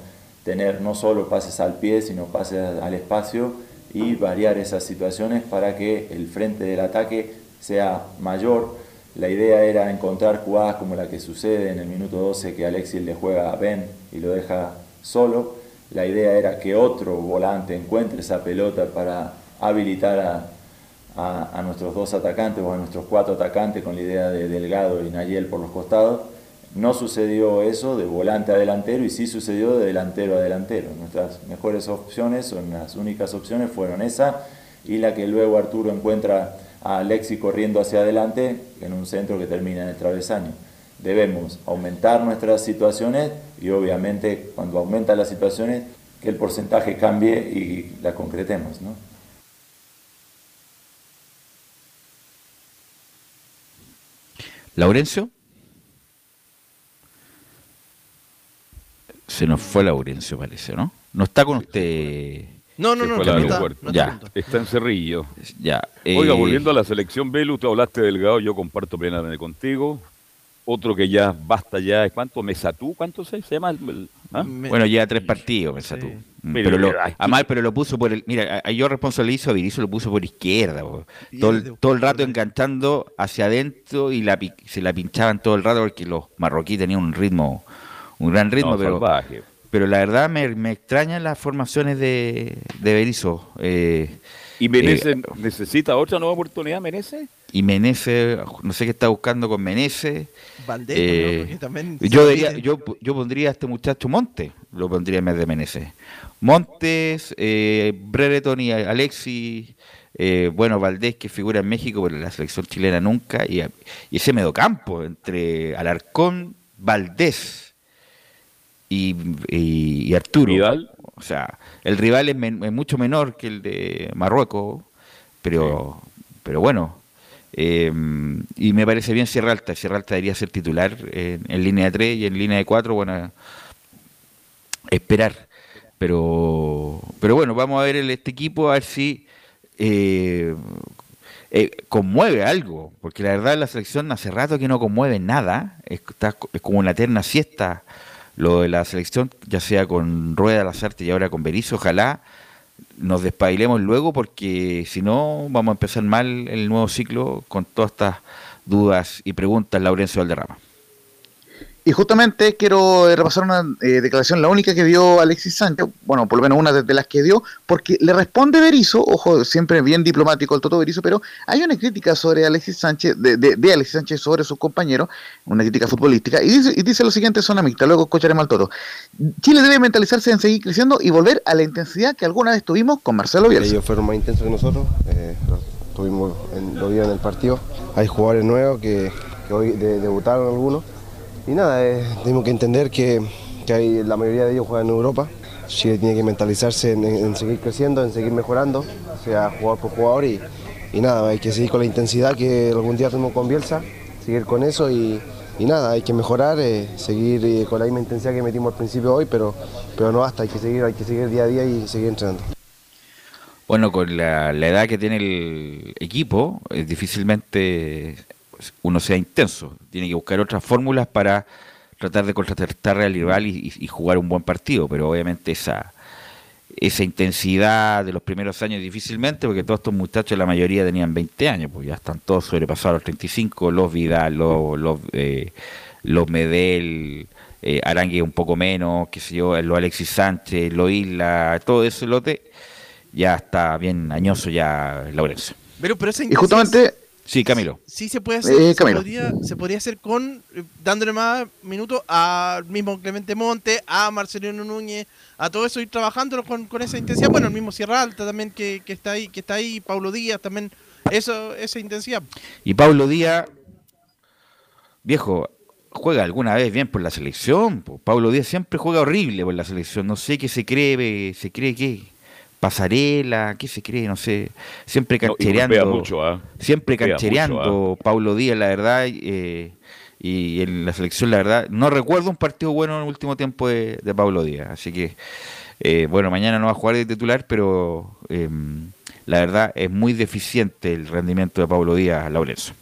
tener no solo pases al pie, sino pases al espacio y variar esas situaciones para que el frente del ataque sea mayor. La idea era encontrar jugadas como la que sucede en el minuto 12 que Alexis le juega a Ben y lo deja solo. La idea era que otro volante encuentre esa pelota para habilitar a, nuestros dos atacantes o a nuestros cuatro atacantes con la idea de Delgado y Nayel por los costados no sucedió eso de volante a delantero y sí sucedió de delantero a delantero. Nuestras mejores opciones, son las únicas opciones, fueron esa y la que luego Arturo encuentra a Alexi corriendo hacia adelante en un centro que termina en el travesaño. Debemos aumentar nuestras situaciones y obviamente cuando aumentan las situaciones que el porcentaje cambie y la concretemos. ¿no? Laurencio. Se nos fue Laurencio, parece, ¿no? No está con usted. No, no, no, no, ya. Está en Cerrillo. Ya. Oiga, eh, volviendo a la selección Belu, tú hablaste Delgado, yo comparto plenamente contigo. Otro que ya basta ya, ¿cuánto? ¿Mesatú? ¿Cuánto se, llama? ¿Ah? Bueno, lleva tres partidos, Mesatú. Mm, pero, lo, pero lo puso por el. Mira, yo responsabilizo a Vinicio, lo puso por izquierda. Todo, todo, el rato enganchando hacia adentro y la, se la pinchaban todo el rato porque los marroquíes tenían un ritmo un gran ritmo, pero, pero la verdad me, me extrañan las formaciones de, de Berizzo. Eh, ¿Y Menezes eh, necesita otra nueva oportunidad, Menezes? Y Menezes, no sé qué está buscando con Menezes. Valdés, eh, también yo, diría, yo, yo pondría a este muchacho Monte, lo pondría en vez de Menezes. Montes, eh, Brereton y Alexis, eh, bueno, Valdés que figura en México, pero en la selección chilena nunca, y, y ese mediocampo entre Alarcón, Valdés, y, Arturo. O sea, el rival es, mucho menor que el de Marruecos, pero, pero bueno. Em, y me parece bien Sierra Alta. Sierra Alta debería ser titular en, línea de 3 y en línea de 4, bueno, esperar. Pero, pero bueno, vamos a ver el, este equipo, a ver si eh, eh, conmueve algo, porque la verdad la selección hace rato que no conmueve nada, es, es como una eterna siesta lo de la selección, ya sea con Rueda, Lazarte y ahora con Berizzo, ojalá nos despabilemos luego porque si no vamos a empezar mal el nuevo ciclo con todas estas dudas y preguntas, Laurencio Valderrama. Y justamente quiero eh, repasar una eh, declaración, la única que dio Alexis Sánchez, bueno, por lo menos una de, las que dio, porque le responde Berizzo, ojo, siempre bien diplomático el Toto Berizzo, pero hay una crítica sobre Alexis Sánchez, de, de, Alexis Sánchez sobre sus compañeros, una crítica futbolística, y dice, y dice lo siguiente, zona mixta, luego escucharemos al Toto. Chile debe mentalizarse en seguir creciendo y volver a la intensidad que alguna vez tuvimos con Marcelo Bielsa. Ellos fueron más intensos que nosotros, eh, tuvimos en, lo vieron en el partido. Hay jugadores nuevos que, hoy debutaron algunos y nada, eh, tenemos que entender que, hay, la mayoría de ellos juegan en Europa. Chile tiene que mentalizarse en, seguir creciendo, en seguir mejorando, sea jugador por jugador y, nada, hay que seguir con la intensidad que algún día tuvimos con Bielsa, seguir con eso y, nada, hay que mejorar, eh, seguir eh, con la misma intensidad que metimos al principio hoy, pero, pero no basta, hay que seguir, hay que seguir día a día y seguir entrenando. Bueno, con la, edad que tiene el equipo, difícilmente uno sea intenso, tiene que buscar otras fórmulas para tratar de contratar al rival y, jugar un buen partido, pero obviamente esa esa intensidad de los primeros años difícilmente, porque todos estos muchachos, la mayoría tenían 20 años, pues ya están todos sobrepasados a los 35, los Vidal, los, los, eh, los Medel, eh, Arangue un poco menos, qué sé yo, los Alexis Sánchez, los Isla, todo ese lote, ya está bien añoso ya. Pero, pero y justamente Sí, Camilo. Sí, se puede hacer. Eh, se, podría, se, podría, hacer con eh, dándole más minutos al mismo Clemente Monte, a Marcelino Núñez, a todo eso ir trabajando con, con esa intensidad. Bueno, el mismo Sierra Alta también que, que, está ahí, que está ahí, Paulo Díaz también, eso, esa intensidad. Y Paulo Díaz, viejo, juega alguna vez bien por la selección. Paulo Díaz siempre juega horrible por la selección. No sé qué se cree, se cree que pasarela, ¿qué se cree? No sé, siempre canchereando. ¿ah? Siempre canchereando ¿ah? Paulo Díaz, la verdad, eh, y en la selección, la verdad, no recuerdo un partido bueno en el último tiempo de, Paulo Díaz, así que, eh, bueno, mañana no va a jugar de titular, pero em, la verdad es muy deficiente el rendimiento de Paulo Díaz, Laurenzo.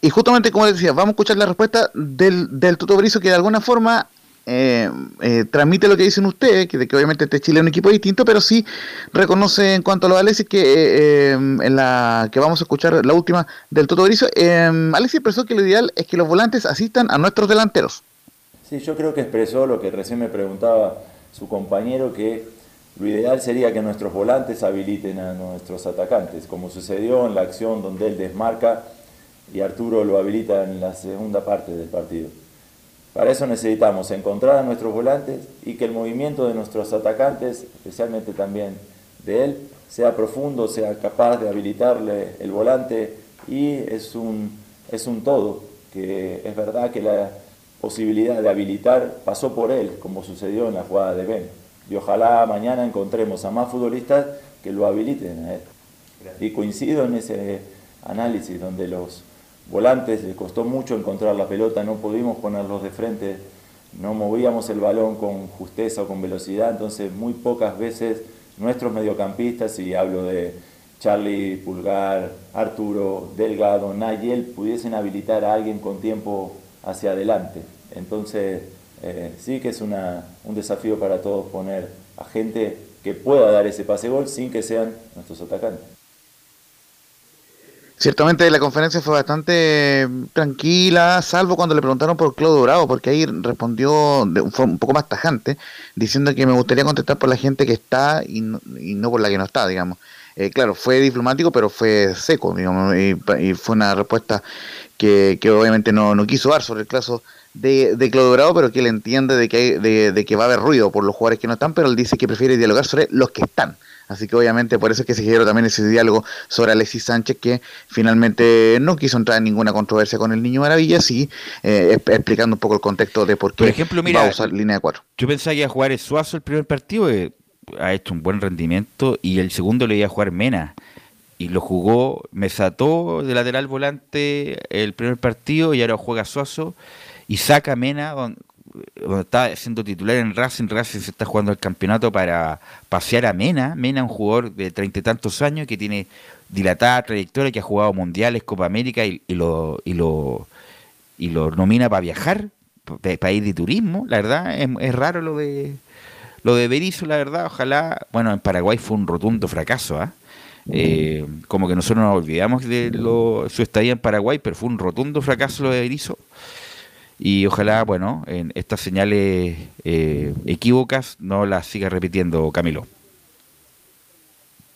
Y justamente como decía, vamos a escuchar la respuesta del, del Tuto Brizo que de alguna forma eh, eh, transmite lo que dicen ustedes, que, que obviamente este Chile es un equipo distinto, pero sí reconoce en cuanto a los Alexis que eh, en la que vamos a escuchar la última del Toto Brizo, Alexis expresó que lo ideal es que los volantes asistan a nuestros delanteros. Sí, yo creo que expresó lo que recién me preguntaba su compañero, que lo ideal sería que nuestros volantes habiliten a nuestros atacantes, como sucedió en la acción donde él desmarca y Arturo lo habilita en la segunda parte del partido. Para eso necesitamos encontrar a nuestros volantes y que el movimiento de nuestros atacantes, especialmente también de él, sea profundo, sea capaz de habilitarle el volante y es un, es un todo, que es verdad que la posibilidad de habilitar pasó por él, como sucedió en la jugada de Ben. Y ojalá mañana encontremos a más futbolistas que lo habiliten a él. Y coincido en ese análisis donde los volantes, le costó mucho encontrar la pelota, no pudimos ponerlos de frente, no movíamos el balón con justeza o con velocidad, entonces muy pocas veces nuestros mediocampistas, y hablo de Charlie, Pulgar, Arturo, Delgado, Nayel, pudiesen habilitar a alguien con tiempo hacia adelante. Entonces eh, sí que es una, un desafío para todos poner a gente que pueda dar ese pase gol sin que sean nuestros atacantes. Ciertamente la conferencia fue bastante tranquila, salvo cuando le preguntaron por Claudio Bravo, porque ahí respondió de un, un poco más tajante, diciendo que me gustaría contestar por la gente que está y no, por la que no está, digamos. Eh, claro, fue diplomático, pero fue seco, digamos, y, fue una respuesta que, obviamente no, no, quiso dar sobre el caso de, de Claudio pero que él entiende de que, de que va a haber ruido por los jugadores que no están, pero él dice que prefiere dialogar sobre los que están. Así que obviamente por eso es que se generó también ese diálogo sobre Alexis Sánchez que finalmente no quiso entrar en ninguna controversia con el Niño Maravilla, sí eh, explicando un poco el contexto de por qué ejemplo, va a usar línea de cuatro. Yo pensaba que iba a jugar Suazo el primer partido, eh, ha hecho un buen rendimiento, y el segundo le iba a jugar Mena. Y lo jugó, me sató de lateral volante el primer partido y ahora juega Suazo y saca Mena cuando está siendo titular en Racing, Racing se está jugando el campeonato para pasear a Mena. Mena, un jugador de treinta y tantos años que tiene dilatada trayectoria, que ha jugado mundiales, Copa América y, lo, y, lo, y lo nomina para viajar, para ir de turismo. La verdad, es, raro lo de lo de Berizzo, la verdad. Ojalá, bueno, en Paraguay fue un rotundo fracaso, ¿ah? Eh, como que nosotros nos olvidamos de lo, su estadía en Paraguay, pero fue un rotundo fracaso lo de Berizzo. Y ojalá, bueno, en estas señales eh, equívocas no las siga repitiendo Camilo.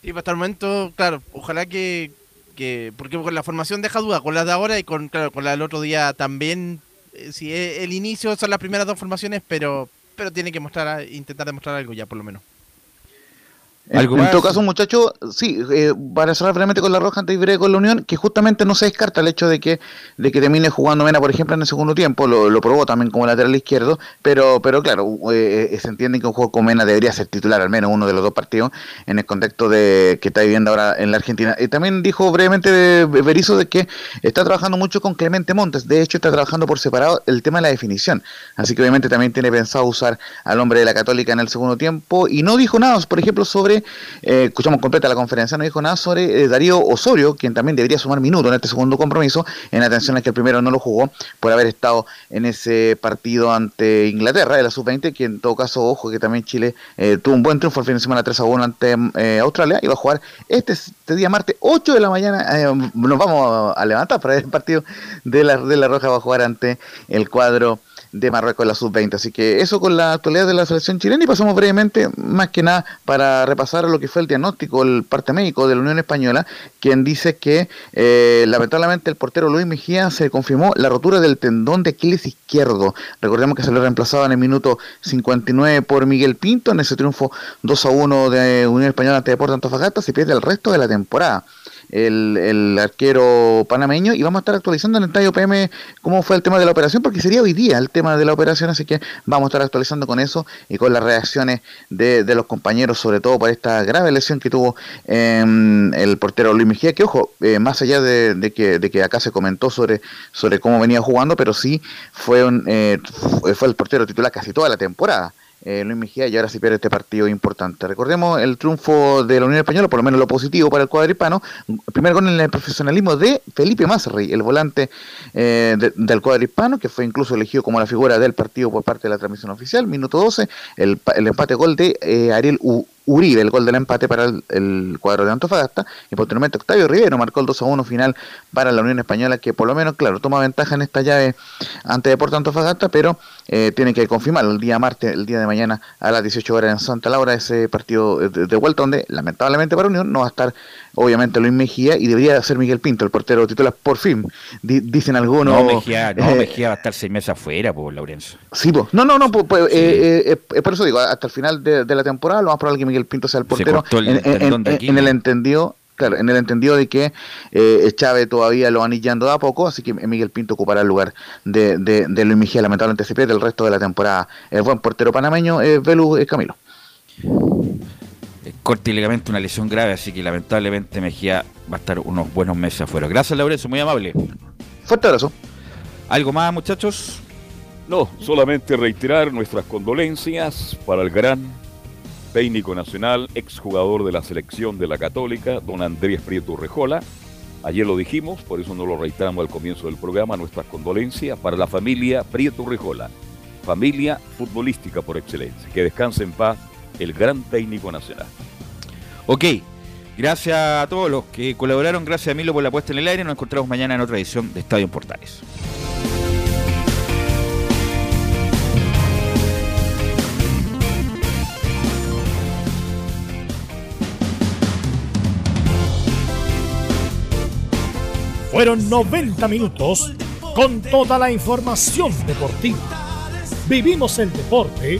Y hasta el momento, claro, ojalá que, que, porque con la formación deja duda, con la de ahora y con, claro, con la del otro día también, eh, si el inicio son las primeras dos formaciones, pero, pero tiene que mostrar, intentar demostrar algo ya por lo menos. En, todo caso, muchacho, sí, eh, para cerrar brevemente con la Roja antes de con la Unión, que justamente no se descarta el hecho de que de que termine jugando Mena, por ejemplo, en el segundo tiempo, lo, lo probó también como lateral izquierdo, pero pero claro, eh, eh, se entiende que un juego con Mena debería ser titular, al menos uno de los dos partidos, en el contexto de que está viviendo ahora en la Argentina. Y también dijo brevemente Berizzo de que está trabajando mucho con Clemente Montes, de hecho está trabajando por separado el tema de la definición, así que obviamente también tiene pensado usar al hombre de la Católica en el segundo tiempo, y no dijo nada, por ejemplo, sobre eh, escuchamos completa la conferencia, no dijo nada sobre eh, Darío Osorio, quien también debería sumar minutos en este segundo compromiso, en atención a que el primero no lo jugó por haber estado en ese partido ante Inglaterra de la sub-20, que en todo caso, ojo, que también Chile eh, tuvo un buen triunfo el fin de semana 3 a 1 ante Australia, y va a jugar este, este, día martes 8 de la mañana, nos vamos a levantar para ver el partido de la, de la Roja, va a jugar ante el cuadro de Marruecos en la sub-20. Así que eso con la actualidad de la selección chilena y pasamos brevemente, más que nada, para repasar lo que fue el diagnóstico, el parte médico de la Unión Española, quien dice que eh, lamentablemente el portero Luis Mejía se confirmó la rotura del tendón de Aquiles izquierdo. Recordemos que se lo reemplazaba en el minuto 59 por Miguel Pinto en ese triunfo 2 a 1 de Unión Española ante Deportes Antofagasta, se pierde el resto de la temporada el, el, arquero panameño y vamos a estar actualizando en el Estadio PM cómo fue el tema de la operación porque sería hoy día el tema de la operación así que vamos a estar actualizando con eso y con las reacciones de, de los compañeros sobre todo por esta grave lesión que tuvo em, el portero Luis Mejía que ojo eh, más allá de, que, de que acá se comentó sobre, sobre cómo venía jugando pero sí fue, un, eh, fue el portero titular casi toda la temporada eh, Luis Mejía y ahora sí pierde este partido importante. Recordemos el triunfo de la Unión Española, por lo menos lo positivo para el cuadripano. Primer gol en el profesionalismo de Felipe Mazarri, el volante eh, del cuadripano, que fue incluso elegido como la figura del partido por parte de la transmisión oficial. Minuto 12, el, el empate gol de eh, Ariel U Uribe, el gol del empate para el, cuadro de Antofagasta, y posteriormente Octavio Rivero marcó el 2 a 1 final para la Unión Española, que por lo menos, claro, toma ventaja en esta llave ante Deportes Antofagasta, pero eh, tiene que confirmarlo el día martes, el día de mañana a las 18 horas en Santa Laura, ese partido de, de vuelta donde lamentablemente para Unión no va a estar obviamente Luis Mejía y debería ser Miguel Pinto, el portero titular, por fin, dicen algunos. No, Mejía, no, eh, Mejía va a estar seis meses afuera, pues, Laurenzo. Sí, pues, no, no, no, pues, pues eh, eh, por eso digo, hasta el final de, la temporada lo más probable es que Miguel Pinto sea el portero en, el entendido claro, en el entendido de que eh, Chávez todavía lo anillando de a poco, así que Miguel Pinto ocupará el lugar de, de, Luis Mejía, lamentablemente se pierde el resto de la temporada. El buen portero panameño, eh, Velu Camilo corte y ligamento, una lesión grave, así que lamentablemente Mejía va a estar unos buenos meses afuera. Gracias, Laurencio, muy amable. Fuerte abrazo. ¿Algo más, muchachos? No, solamente reiterar nuestras condolencias para el gran técnico nacional, exjugador de la selección de la Católica, don Andrés Prieto Rejola. Ayer lo dijimos, por eso no lo reiteramos al comienzo del programa, nuestras condolencias para la familia Prieto Rejola, familia futbolística por excelencia. Que descanse en paz el gran técnico nacional. Ok, gracias a todos los que colaboraron, gracias a Milo por la puesta en el aire, nos encontramos mañana en otra edición de Estadio Portales. Fueron 90 minutos con toda la información deportiva. Vivimos el deporte